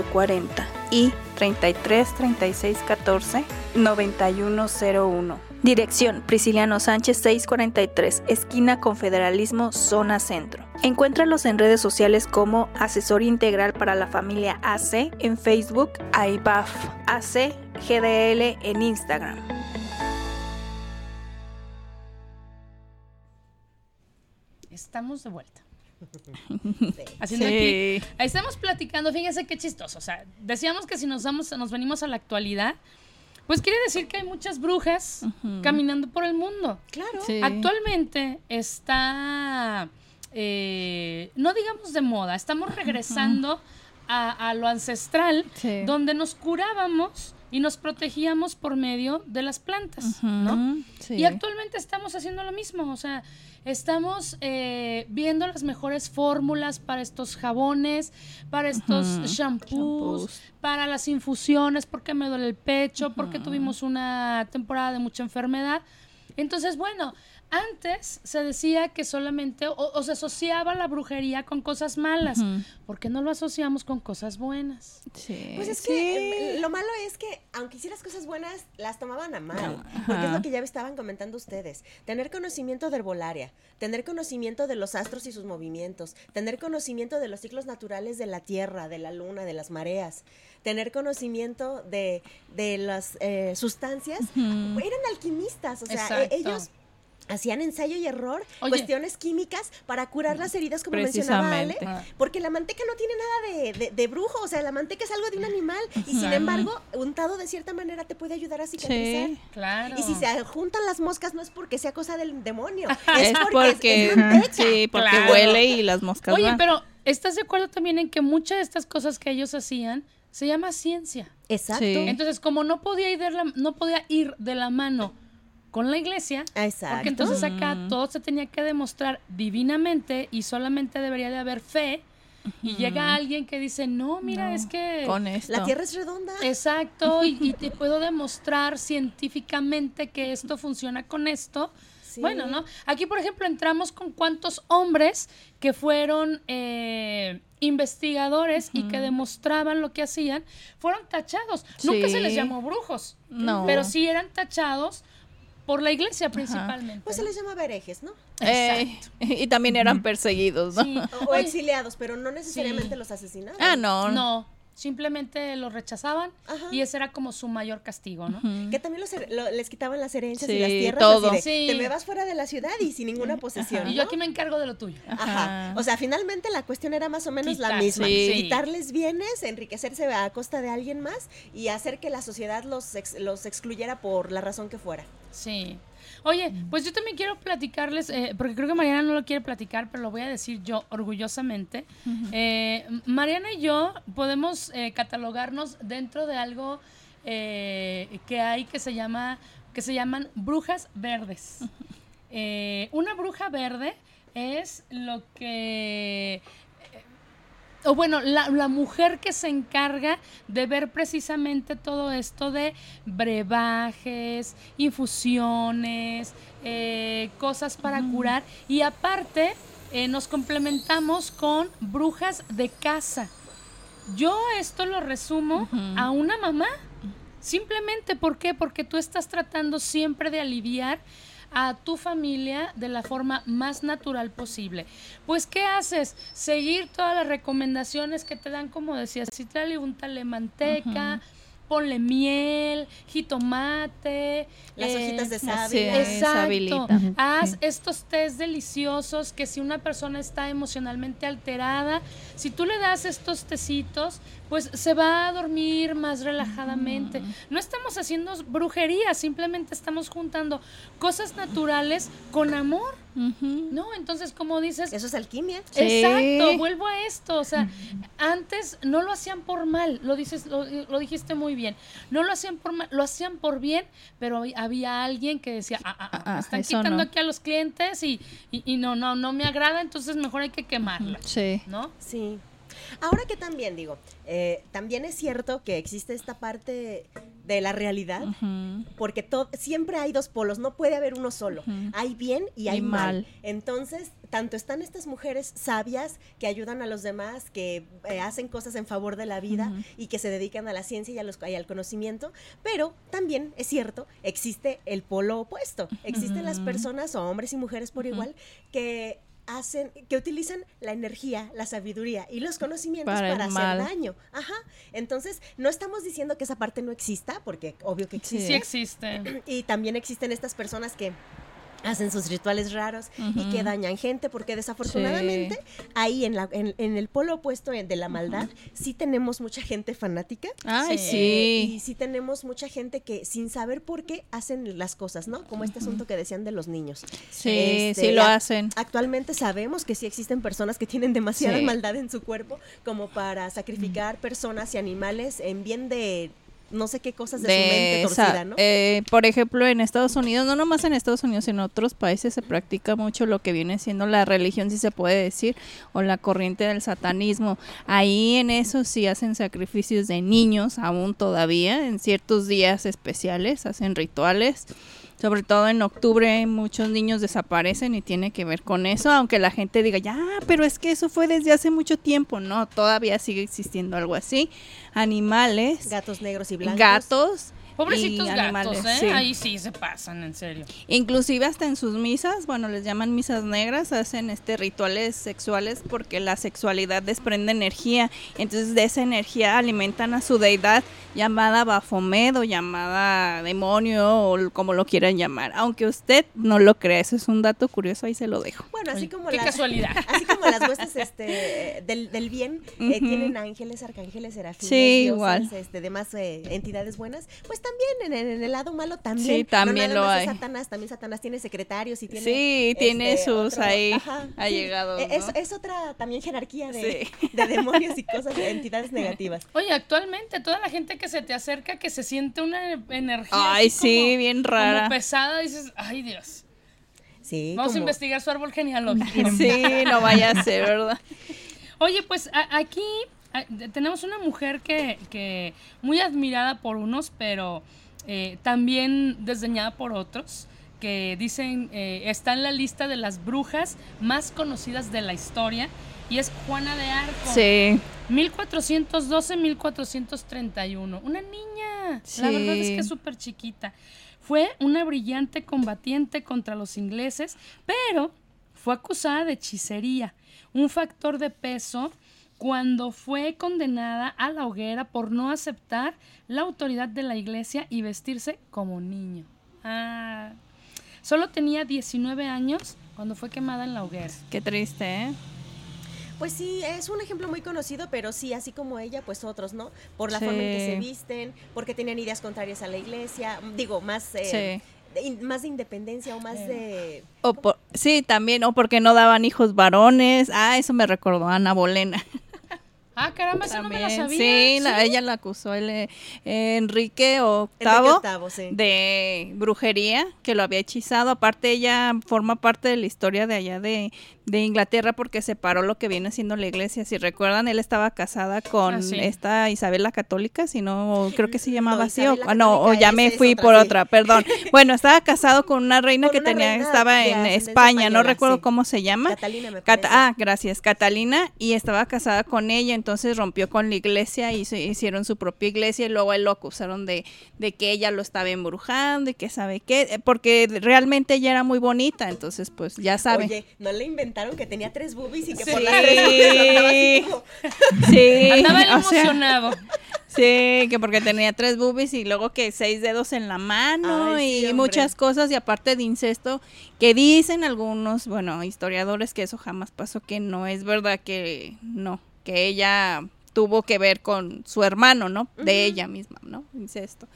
S7: 40 y 33 36 14 91 01. Dirección Prisciliano Sánchez 643, esquina Confederalismo, zona centro. Encuéntralos en redes sociales como Asesor Integral para la Familia AC en Facebook, AIBAF AC GDL en Instagram.
S2: Estamos de vuelta. Haciendo
S4: Sí.
S2: aquí. Ahí estamos platicando, fíjense qué chistoso. O sea, decíamos que si nos vamos, nos venimos a la actualidad, pues quiere decir que hay muchas brujas caminando por el mundo.
S3: Claro.
S4: Sí.
S2: Actualmente está, eh, no digamos de moda, estamos regresando a, a lo ancestral,
S4: Sí.
S2: donde nos curábamos y nos protegíamos por medio de las plantas, ¿no?
S4: Sí.
S2: Y actualmente estamos haciendo lo mismo, o sea, estamos eh, viendo las mejores fórmulas para estos jabones, para estos shampoos. para las infusiones, porque me duele el pecho, porque tuvimos una temporada de mucha enfermedad. Entonces, bueno, antes se decía que solamente, o, o se asociaba la brujería con cosas malas.
S4: Ujú.
S2: ¿Por qué no lo asociamos con cosas buenas?
S4: Sí.
S3: Pues es
S4: Sí.
S3: que eh, lo malo es que, aunque hicieras cosas buenas, las tomaban a mal. Porque es lo que ya estaban comentando ustedes. Tener conocimiento de herbolaria, tener conocimiento de los astros y sus movimientos, tener conocimiento de los ciclos naturales de la tierra, de la luna, de las mareas, tener conocimiento de, de las eh, sustancias. Eran alquimistas, o sea, e- ellos hacían ensayo y error,
S2: Oye.
S3: cuestiones químicas para curar las heridas, como mencionaba Ale,
S4: Precisamente.
S3: porque la manteca no tiene nada de, de- de brujo, o sea, la manteca es algo de un animal y sin embargo, untado de cierta manera te puede ayudar a cicatrizar.
S4: Sí.
S2: Claro.
S3: Y si se juntan las moscas no es porque sea cosa del demonio,
S4: Es
S3: es porque,
S4: porque,
S3: es manteca.
S4: sí, porque
S2: Claro.
S4: huele y las moscas
S2: Oye,
S4: van.
S2: pero ¿estás de acuerdo también en que muchas de estas cosas que ellos hacían se llama ciencia?
S3: Exacto.
S4: Sí.
S2: Entonces, como no podía ir de la, no podía ir de la mano con la iglesia,
S3: Exacto.
S2: porque entonces acá todo se tenía que demostrar divinamente y solamente debería de haber fe. Y llega alguien que dice, no, mira,
S4: No,
S2: es que...
S4: con esto.
S3: la tierra es redonda.
S2: Exacto, y, y te puedo demostrar científicamente que esto funciona con esto.
S3: Sí.
S2: Bueno, ¿no? Aquí, por ejemplo, entramos con cuántos hombres que fueron eh, investigadores y que demostraban lo que hacían, fueron tachados. Nunca se les llamó brujos,
S4: No.
S2: pero sí eran tachados por la iglesia principalmente.
S3: Pues se les llama herejes, ¿no?
S4: Eh, y también eran perseguidos, ¿no?
S2: Sí.
S3: O, o exiliados, pero no necesariamente
S2: Sí.
S3: los asesinados.
S4: Ah, no.
S2: No, simplemente los rechazaban
S3: Ajá.
S2: y ese era como su mayor castigo, ¿no?
S3: Que también los lo- les quitaban las herencias y las tierras.
S4: todo.
S3: así de,
S2: Sí.
S3: Te me vas fuera de la ciudad y sin ninguna posesión.
S2: Y yo aquí me encargo de lo tuyo.
S3: Ajá.
S4: Ajá.
S3: O sea, finalmente la cuestión era más o menos la misma.
S4: sí.
S3: Quitarles bienes, enriquecerse a costa de alguien más y hacer que la sociedad los, ex- los excluyera por la razón que fuera.
S2: Sí. Oye, pues yo también quiero platicarles, eh, porque creo que Mariana no lo quiere platicar, pero lo voy a decir yo orgullosamente. Eh, Mariana y yo podemos eh, catalogarnos dentro de algo que hay que se llama, que se llaman brujas verdes. Una bruja verde es lo que o bueno, la, la mujer que se encarga de ver precisamente todo esto de brebajes, infusiones, eh, cosas para curar. Y aparte, eh, nos complementamos con brujas de casa. Yo esto lo resumo a una mamá. Simplemente, ¿por qué? Porque tú estás tratando siempre de aliviar a tu familia de la forma más natural posible. Pues, ¿qué haces? Seguir todas las recomendaciones que te dan, como decías, si tráele untale manteca, ponle miel, jitomate.
S3: Las
S2: eh,
S3: hojitas de
S4: sí,
S3: sábila.
S2: Exacto.
S4: sabilita.
S2: Haz estos test deliciosos que si una persona está emocionalmente alterada, si tú le das estos tecitos, pues se va a dormir más relajadamente. No estamos haciendo brujería, simplemente estamos juntando cosas naturales con amor. ¿no? Entonces, como dices,
S3: Eso es alquimia.
S4: Sí.
S2: Exacto, vuelvo a esto, o sea, antes no lo hacían por mal, lo dices, lo, lo dijiste muy bien, no lo hacían por mal, lo hacían por bien, pero había- alguien que decía, ah, ah, ah,
S4: Ah,
S2: me están quitando
S4: no.
S2: aquí a los clientes y, y, y no, no, no me agrada, entonces mejor hay que quemarla,
S4: Sí.
S2: ¿no?
S3: Sí. Ahora que también digo, eh, también es cierto que existe esta parte de la realidad, porque siempre hay dos polos, no puede haber uno solo. Hay bien y
S4: Y
S3: hay mal.
S4: mal.
S3: Entonces, tanto están estas mujeres sabias que ayudan a los demás, que eh, hacen cosas en favor de la vida y que se dedican a la ciencia y, a los- y al conocimiento, pero también es cierto, existe el polo opuesto. Existen las personas, o hombres y mujeres por igual, que hacen, que utilizan la energía, la sabiduría y los conocimientos
S4: Para
S3: hacer
S4: mal.
S3: daño. Ajá. Entonces, no estamos diciendo que esa parte no exista, porque obvio que
S4: Sí.
S3: existe.
S2: Sí existe.
S3: Y también existen estas personas que hacen sus rituales raros y que dañan gente, porque desafortunadamente ahí en, la, en, en el polo opuesto de la maldad sí tenemos mucha gente fanática.
S4: Ay,
S3: Eh,
S4: sí.
S3: y sí tenemos mucha gente que sin saber por qué hacen las cosas, ¿no? Como este asunto que decían de los niños.
S4: Sí,
S3: Este,
S4: sí lo hacen.
S3: Actualmente sabemos que sí existen personas que tienen demasiada
S4: Sí.
S3: maldad en su cuerpo como para sacrificar personas y animales en bien de no sé qué cosas de, su mente torcida,
S4: esa-
S3: ¿no?
S4: eh, por ejemplo, en Estados Unidos, no nomás en Estados Unidos, en otros países se practica mucho lo que viene siendo la religión, si se puede decir, o la corriente del satanismo. Ahí en eso sí hacen sacrificios de niños, aún todavía, en ciertos días especiales, hacen rituales. Sobre todo en octubre muchos niños desaparecen y tiene que ver con eso, aunque la gente diga, ya, pero es que eso fue desde hace mucho tiempo. No, todavía sigue existiendo algo así. Animales,
S3: Gatos negros y blancos.
S4: gatos.
S2: Pobrecitos gatos,
S4: animales,
S2: ¿eh?
S4: sí.
S2: Ahí sí se pasan, en serio.
S4: Inclusive hasta en sus misas, bueno, les llaman misas negras, hacen este rituales sexuales porque la sexualidad desprende energía. Entonces de esa energía alimentan a su deidad llamada Baphomet o llamada demonio o como lo quieran llamar. Aunque usted no lo crea, eso es un dato curioso, ahí se lo dejo.
S3: Bueno, así
S2: Oye,
S3: como
S2: qué
S3: las,
S2: casualidad.
S3: así como las huestes este, del, del bien eh, tienen ángeles, arcángeles, serafines,
S4: Sí,
S3: dioses,
S4: igual.
S3: este, demás eh, entidades buenas, pues también en, en el lado malo también.
S4: Sí, también
S3: no nada
S4: lo
S3: más
S4: hay.
S3: Satanás, también Satanás tiene secretarios y tiene
S4: Sí, tiene
S3: este,
S4: sus
S3: otro-
S4: ahí
S3: ajá, sí.
S4: allegados,
S3: Eh, Es,
S4: ¿no?
S3: es otra también jerarquía de,
S4: Sí.
S3: de demonios y cosas, de entidades negativas.
S2: Oye, actualmente toda la gente que se te acerca, que se siente una energía.
S4: Ay,
S2: así
S4: sí,
S2: como-
S4: bien
S2: como
S4: rara.
S2: pesada, dices, ay Dios.
S3: Sí,
S2: Vamos a investigar su árbol genealógico.
S4: Sí, no vaya a ser, ¿verdad?
S2: Oye, pues a- aquí tenemos una mujer que, que muy admirada por unos, pero eh, también desdeñada por otros, que dicen, eh, está en la lista de las brujas más conocidas de la historia, y es Juana de Arco.
S4: Sí.
S2: 1412-1431. Una niña. La verdad es que es súper chiquita. Fue una brillante combatiente contra los ingleses, pero fue acusada de hechicería, un factor de peso cuando fue condenada a la hoguera por no aceptar la autoridad de la iglesia y vestirse como niño. Ah, solo tenía 19 años cuando fue quemada en la hoguera.
S4: Qué triste, ¿eh?
S3: Pues sí, es un ejemplo muy conocido, pero sí, así como ella, pues otros, ¿no? Por la forma en que se visten, porque tenían ideas contrarias a la iglesia, digo, más, eh, de in- más de independencia o más de...
S4: O por- sí, también, o porque no daban hijos varones. Ah, eso me recordó a Ana Bolena.
S2: Ah, caramba, eso no me la sabía.
S4: sí, la- ella la acusó el, eh, Enrique VIII,
S3: Enrique VIII, sí.
S4: de brujería, que lo había hechizado. Aparte, ella forma parte de la historia de allá de, de Inglaterra porque separó lo que viene siendo la iglesia. Si recuerdan, él estaba casada con
S2: Ah, sí.
S4: esta Isabel la Católica, si no, creo que se llamaba
S3: No,
S4: así. O, ah, no, o ya me fui
S3: otra,
S4: por
S3: sí.
S4: otra, perdón. Bueno, estaba casado con una reina
S3: Con
S4: que
S3: una
S4: tenía,
S3: reina
S4: estaba en España, no recuerdo
S3: sí.
S4: cómo se llama.
S3: Catalina, me parece.
S4: ah, gracias, Catalina, y estaba casada con ella, entonces rompió con la iglesia y se hicieron su propia iglesia y luego él lo acusaron de, de que ella lo estaba embrujando y que sabe qué, eh, porque realmente ella era muy bonita, entonces pues ya sabe.
S3: Oye, ¿no le inventaron que tenía tres boobies y que
S4: Sí.
S3: por las tres como-
S4: Sí,
S2: Andaba él
S4: o sea,
S2: emocionado.
S4: Sí, que porque tenía tres boobies y luego que seis dedos en la mano
S3: Ay, sí,
S4: y
S3: hombre.
S4: muchas cosas y aparte de incesto que dicen algunos, bueno, historiadores que eso jamás pasó, que no es verdad que no, que ella tuvo que ver con su hermano, ¿no? De ella misma, ¿no? Incesto.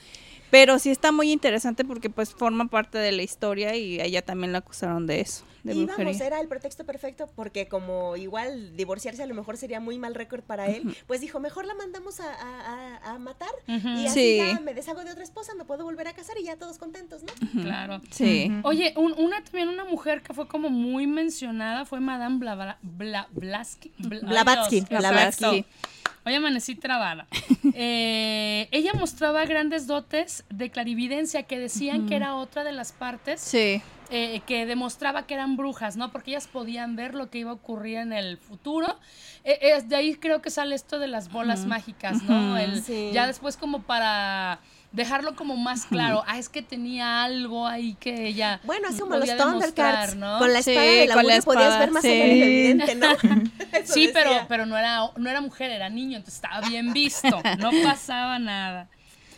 S4: Pero sí está muy interesante porque pues forma parte de la historia y a ella también la acusaron de eso, de
S3: y
S4: brujería.
S3: vamos, era el pretexto perfecto porque como igual divorciarse a lo mejor sería muy mal récord para él, pues dijo, mejor la mandamos a, a- matar y así
S4: Sí.
S3: ya me deshago de otra esposa, me puedo volver a casar y ya todos contentos, ¿no?
S2: Claro.
S4: Sí.
S2: Oye, un- una también una mujer que fue como muy mencionada fue Madame Blava- Bla, Bla-
S3: Blavatsky, Blavatsky.
S2: Hoy amanecí trabada. Eh, ella mostraba grandes dotes de clarividencia que decían que era otra de las partes
S4: Sí.
S2: eh, que demostraba que eran brujas, ¿no? Porque ellas podían ver lo que iba a ocurrir en el futuro. Eh, de ahí creo que sale esto de las bolas mágicas, ¿no? El-
S3: Sí.
S2: Ya después como para dejarlo como más claro, ah, es que tenía algo ahí que ella
S3: Bueno, así como los Thundercats,
S2: ¿no?
S3: con la
S4: Sí,
S3: espada de la
S4: con la
S3: podías ver más
S4: sí.
S3: o menos evidente, ¿no? Eso
S2: Sí, pero,
S3: decía.
S2: pero no era, no era mujer, era niño, entonces estaba bien visto, no pasaba nada.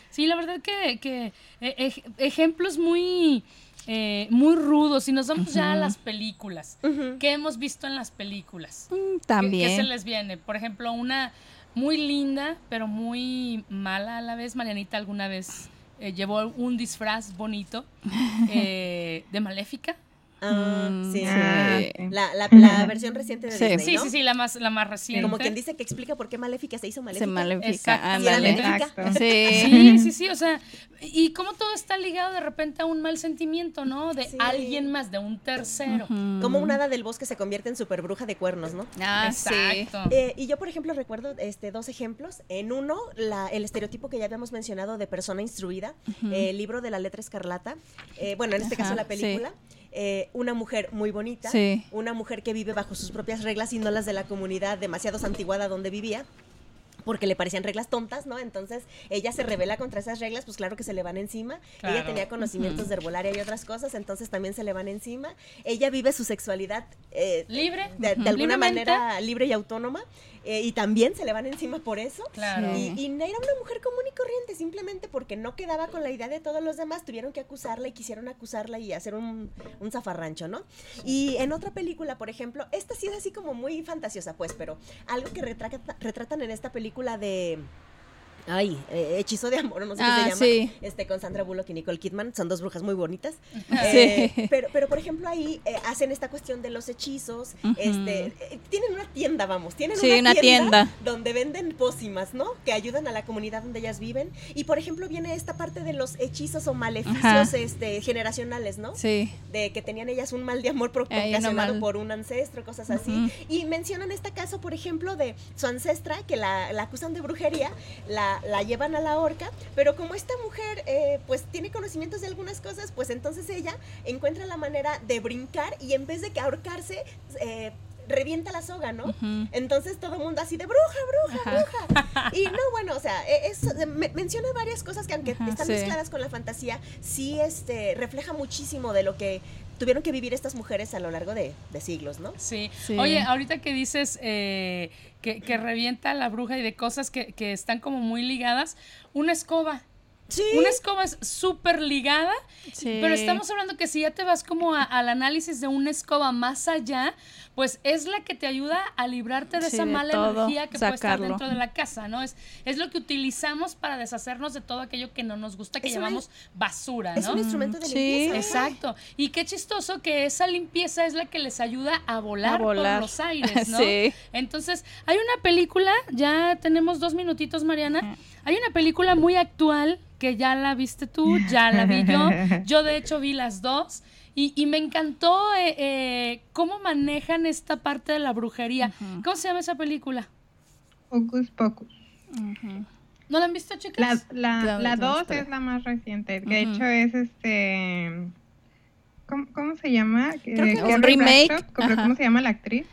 S2: Sí, la verdad que, que eh, ej- ejemplos muy eh, muy rudos. Si nos vamos ya a las películas, ¿qué hemos visto en las películas?
S4: Mm,
S2: ¿Qué- ¿Qué,
S4: También.
S2: se les viene? Por ejemplo, una muy linda, pero muy mala a la vez. Marianita alguna vez eh, llevó un disfraz bonito eh, de Maléfica.
S3: Ah,
S4: Mm,
S3: sí.
S5: Ah,
S4: sí.
S5: sí.
S3: La, la, la versión reciente de
S4: Sí.
S3: Disney,
S2: Sí,
S3: ¿no?
S2: sí, sí, la más, la más reciente.
S3: Como quien dice que explica por qué Maléfica se hizo Maléfica.
S4: Se maléfica, ándale.
S5: Exacto.
S4: Sí.
S2: Sí, sí, sí, o sea, y cómo todo está ligado de repente a un mal sentimiento, ¿no? De
S3: Sí.
S2: alguien más, de un tercero.
S3: Como un hada del bosque se convierte en super bruja de cuernos, ¿no?
S4: Ah, sí.
S2: Exacto.
S3: Eh, y yo, por ejemplo, recuerdo este, dos ejemplos. En uno, la- el estereotipo que ya habíamos mencionado de persona instruida, el libro de la letra escarlata. eh, bueno, en este
S4: Ajá,
S3: caso la
S4: sí.
S3: Eh, una mujer muy bonita,
S4: Sí.
S3: una mujer que vive bajo sus propias reglas y no las de la comunidad demasiado santiguada donde vivía. Porque le parecían reglas tontas, ¿no? Entonces ella se revela contra esas reglas, pues claro que se le van encima.
S2: Claro.
S3: Ella tenía conocimientos de herbolaria y otras cosas, entonces también se le van encima. Ella vive su sexualidad eh,
S2: Libre.
S3: de, de alguna manera libre y autónoma eh, y también se le van encima por eso.
S2: Claro.
S3: Y, y era una mujer común y corriente, simplemente porque no quedaba con la idea de todos los demás, tuvieron que acusarla y quisieron acusarla y hacer un, un zafarrancho, ¿no? Y en otra película, por ejemplo, esta sí es así como muy fantasiosa, pues, pero algo que retrata- retratan en esta película de... Ay, eh, Hechizo de Amor, no sé
S4: Ah,
S3: qué se llama.
S4: sí.
S3: Este, con Sandra Bullock y Nicole Kidman. Son dos brujas muy bonitas.
S4: Sí.
S3: Eh, pero, pero, por ejemplo, ahí eh, hacen esta cuestión de los hechizos. Este, tienen una tienda, vamos. Tienen
S4: Sí,
S3: una,
S4: una
S3: tienda,
S4: tienda.
S3: donde venden pócimas, ¿no? Que ayudan a la comunidad donde ellas viven. Y, por ejemplo, viene esta parte de los hechizos o maleficios
S4: Ajá.
S3: este, generacionales, ¿no?
S4: Sí.
S3: de que tenían ellas un mal de amor
S4: no
S3: ocasionado por un ancestro, cosas así. Y mencionan este caso, por ejemplo, de su ancestra, que la, la acusan de brujería, la, la llevan a la horca, pero como esta mujer eh, pues tiene conocimientos de algunas cosas, pues entonces ella encuentra la manera de brincar y en vez de que ahorcarse, eh, revienta la soga, ¿no? Entonces todo el mundo así de bruja, bruja,
S4: Ajá.
S3: bruja. Y no, bueno, o sea, e- es- me- menciona varias cosas que aunque
S4: Ajá,
S3: están
S4: sí.
S3: mezcladas con la fantasía, sí este, refleja muchísimo de lo que tuvieron que vivir estas mujeres a lo largo de, de siglos, ¿no?
S2: Sí.
S4: Sí.
S2: Oye, ahorita que dices eh, que, que revienta la bruja y de cosas que, que están como muy ligadas, una escoba.
S3: Sí.
S2: Una escoba es súper ligada,
S4: Sí.
S2: pero estamos hablando que si ya te vas como a- al análisis de una escoba más allá, pues es la que te ayuda a librarte de
S4: Sí,
S2: esa
S4: de
S2: mala
S4: todo,
S2: energía que puede estar dentro de la casa, ¿no? Es, es lo que utilizamos para deshacernos de todo aquello que no nos gusta, que
S3: Es una-
S2: llamamos basura,
S3: Es
S2: ¿no?
S3: un instrumento de
S4: Sí.
S3: limpieza.
S2: Exacto. Y qué chistoso que esa limpieza es la que les ayuda a volar,
S4: A volar.
S2: por los aires, ¿no?
S4: Sí.
S2: Entonces, hay una película, ya tenemos dos minutitos, Mariana. Hay una película muy actual que ya la viste tú, ya la vi yo. Yo, de hecho, vi las dos. Y, y me encantó eh, eh, cómo manejan esta parte de la brujería. ¿Cómo se llama esa película?
S5: Hocus Pocus.
S4: Ujú.
S2: ¿No la han visto, chicas?
S5: la,
S4: Claro,
S5: la
S4: tenemos
S5: 2
S4: tres.
S5: es la más reciente. De hecho, es este. ¿Cómo, cómo se llama?
S3: Creo que es
S4: un remake,
S5: Bradshaw, ¿Cómo,
S4: ajá.
S5: cómo se llama la actriz?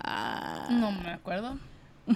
S4: Ah,
S2: No me acuerdo.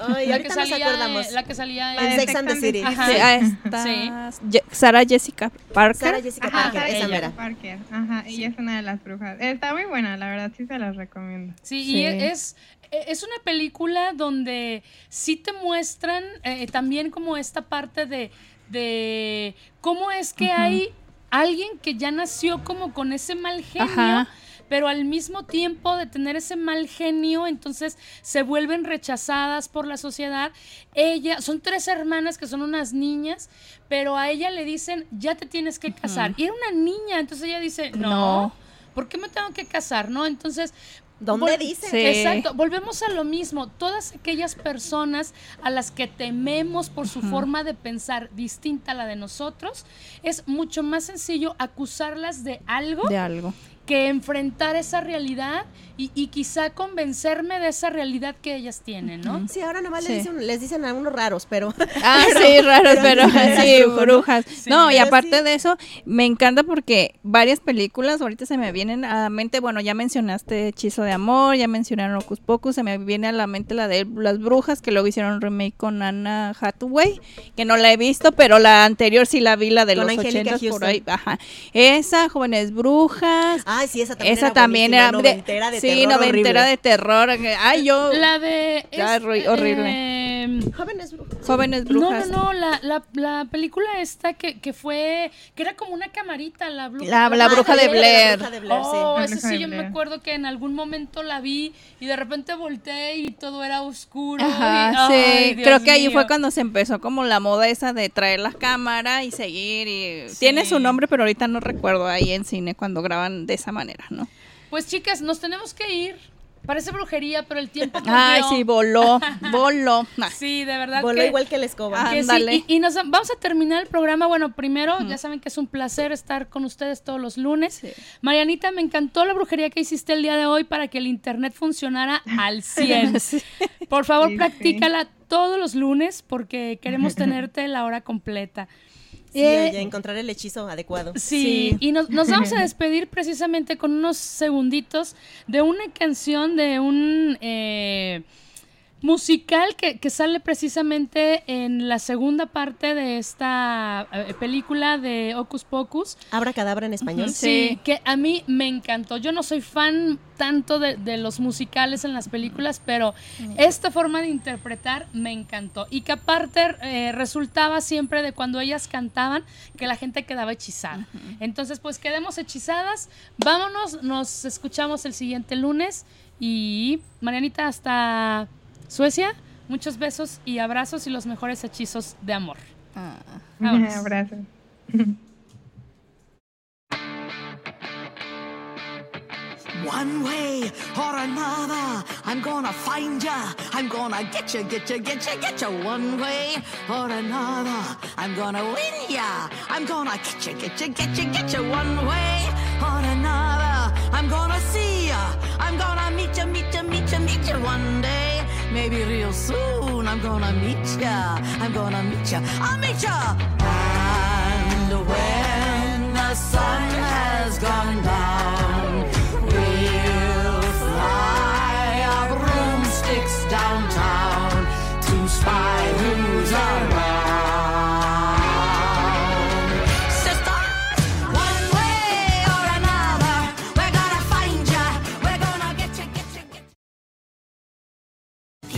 S3: Ay,
S2: La que
S3: nos
S2: salía,
S3: acordamos.
S2: la que salía
S5: La
S3: En Sex and the City.
S2: Ajá.
S4: sí, ah, está Sarah Jessica Parker.
S3: Sara Jessica
S5: Ajá,
S3: Parker,
S5: Sarah
S3: esa
S5: Jessica
S3: mera.
S5: Parker. Ajá, ella es una de las brujas. Está muy buena, la verdad, sí se las recomiendo.
S2: Sí,
S4: Sí.
S2: y es, es una película donde sí te muestran eh, también como esta parte de, de cómo es que hay alguien que ya nació como con ese mal genio.
S4: Ajá.
S2: Pero al mismo tiempo de tener ese mal genio, entonces se vuelven rechazadas por la sociedad. Ella, son tres hermanas que son unas niñas, pero a ella le dicen, ya te tienes que casar. Y era una niña, entonces ella dice, no,
S4: No.
S2: ¿por qué me tengo que casar? ¿No? Entonces,
S3: ¿Dónde dice?
S4: Sí.
S2: Exacto, volvemos a lo mismo. Todas aquellas personas a las que tememos por su forma de pensar distinta a la de nosotros, es mucho más sencillo acusarlas de algo
S4: de algo.
S2: Que enfrentar esa realidad y, y quizá convencerme de esa realidad que ellas tienen, ¿no?
S3: Sí, ahora nomás
S4: Sí.
S3: les, dicen, les dicen a unos raros, pero...
S4: Ah, sí, raros, pero
S3: pero
S4: sí, brujas. No, y aparte
S3: sí.
S4: de eso, me encanta porque varias películas ahorita se me vienen a la mente, bueno, ya mencionaste Hechizo de Amor, ya mencionaron Hocus Pocus, se me viene a la mente la de Las Brujas, que luego hicieron un remake con Anna Hathaway, que no la he visto, pero la anterior sí la vi, la de
S3: Con
S4: los
S3: Angélica
S4: 80 por ahí, ajá. Esa, Jóvenes Brujas,
S3: Ay, sí, esa también
S4: esa
S3: era
S4: también era de-
S3: noventera de
S4: sí, noventera
S3: horrible.
S4: de terror. Ay, yo
S2: La de...
S4: Ya,
S2: es-
S4: horri- horrible.
S2: eh,
S3: Jóvenes brujas.
S4: Jóvenes
S2: no,
S4: brujas.
S2: no, no, la, la, la película esta que, que fue, que era como una camarita, la, blu-
S4: La- la bruja de Blair.
S3: La bruja de Blair, sí.
S2: Oh, ese
S5: bruja
S2: sí, yo me acuerdo que en algún momento la vi y de repente volteé y todo era oscuro. y-
S4: Ajá,
S2: ay,
S4: sí.
S2: Dios
S4: Creo que ahí
S2: mío.
S4: fue cuando se empezó como la moda esa de traer las cámaras y seguir. Y... Tiene su nombre, pero ahorita no recuerdo ahí en cine cuando graban de esa manera, ¿no?
S2: Pues chicas, nos tenemos que ir. Parece brujería, pero el tiempo
S4: Ay,
S2: corrió.
S4: sí, voló, voló.
S2: Sí, de verdad
S3: Voló
S2: que...
S3: igual que la escoba.
S2: que sí, y, y nos vamos a terminar el programa. Bueno, primero, ya saben que es un placer estar con ustedes todos los lunes.
S4: Sí.
S2: Marianita, me encantó la brujería que hiciste el día de hoy para que el internet funcionara al 100. Por favor, practícala todos los lunes porque queremos tenerte la hora completa.
S3: Sí,
S2: Eh,
S3: oye, encontrar el hechizo adecuado.
S2: Sí,
S4: Sí.
S2: y nos, nos vamos a despedir precisamente con unos segunditos de una canción de un eh, musical que, que sale precisamente en la segunda parte de esta eh, película de Hocus Pocus.
S3: Abra cadabra en español.
S2: Sí, que a mí me encantó. Yo no soy fan tanto de, de los musicales en las películas, pero esta forma de interpretar me encantó. Y que aparte eh, resultaba siempre de cuando ellas cantaban que la gente quedaba hechizada. Entonces, pues quedemos hechizadas. Vámonos, nos escuchamos el siguiente lunes. Y Marianita, hasta Suecia. Muchos besos y abrazos y los mejores hechizos de amor.
S4: ah.
S5: Abrazos.
S8: One way or another, I'm gonna find ya. I'm gonna get ya, get ya, get ya, get ya. One way or another, I'm gonna win ya. I'm gonna get ya, get ya, get ya, get ya. One way or another, I'm gonna see ya. I'm gonna meet ya, meet ya, meet ya, meet ya one day. Maybe real soon, I'm gonna meet ya. I'm gonna meet ya. I'll meet ya. And when the sun has gone down,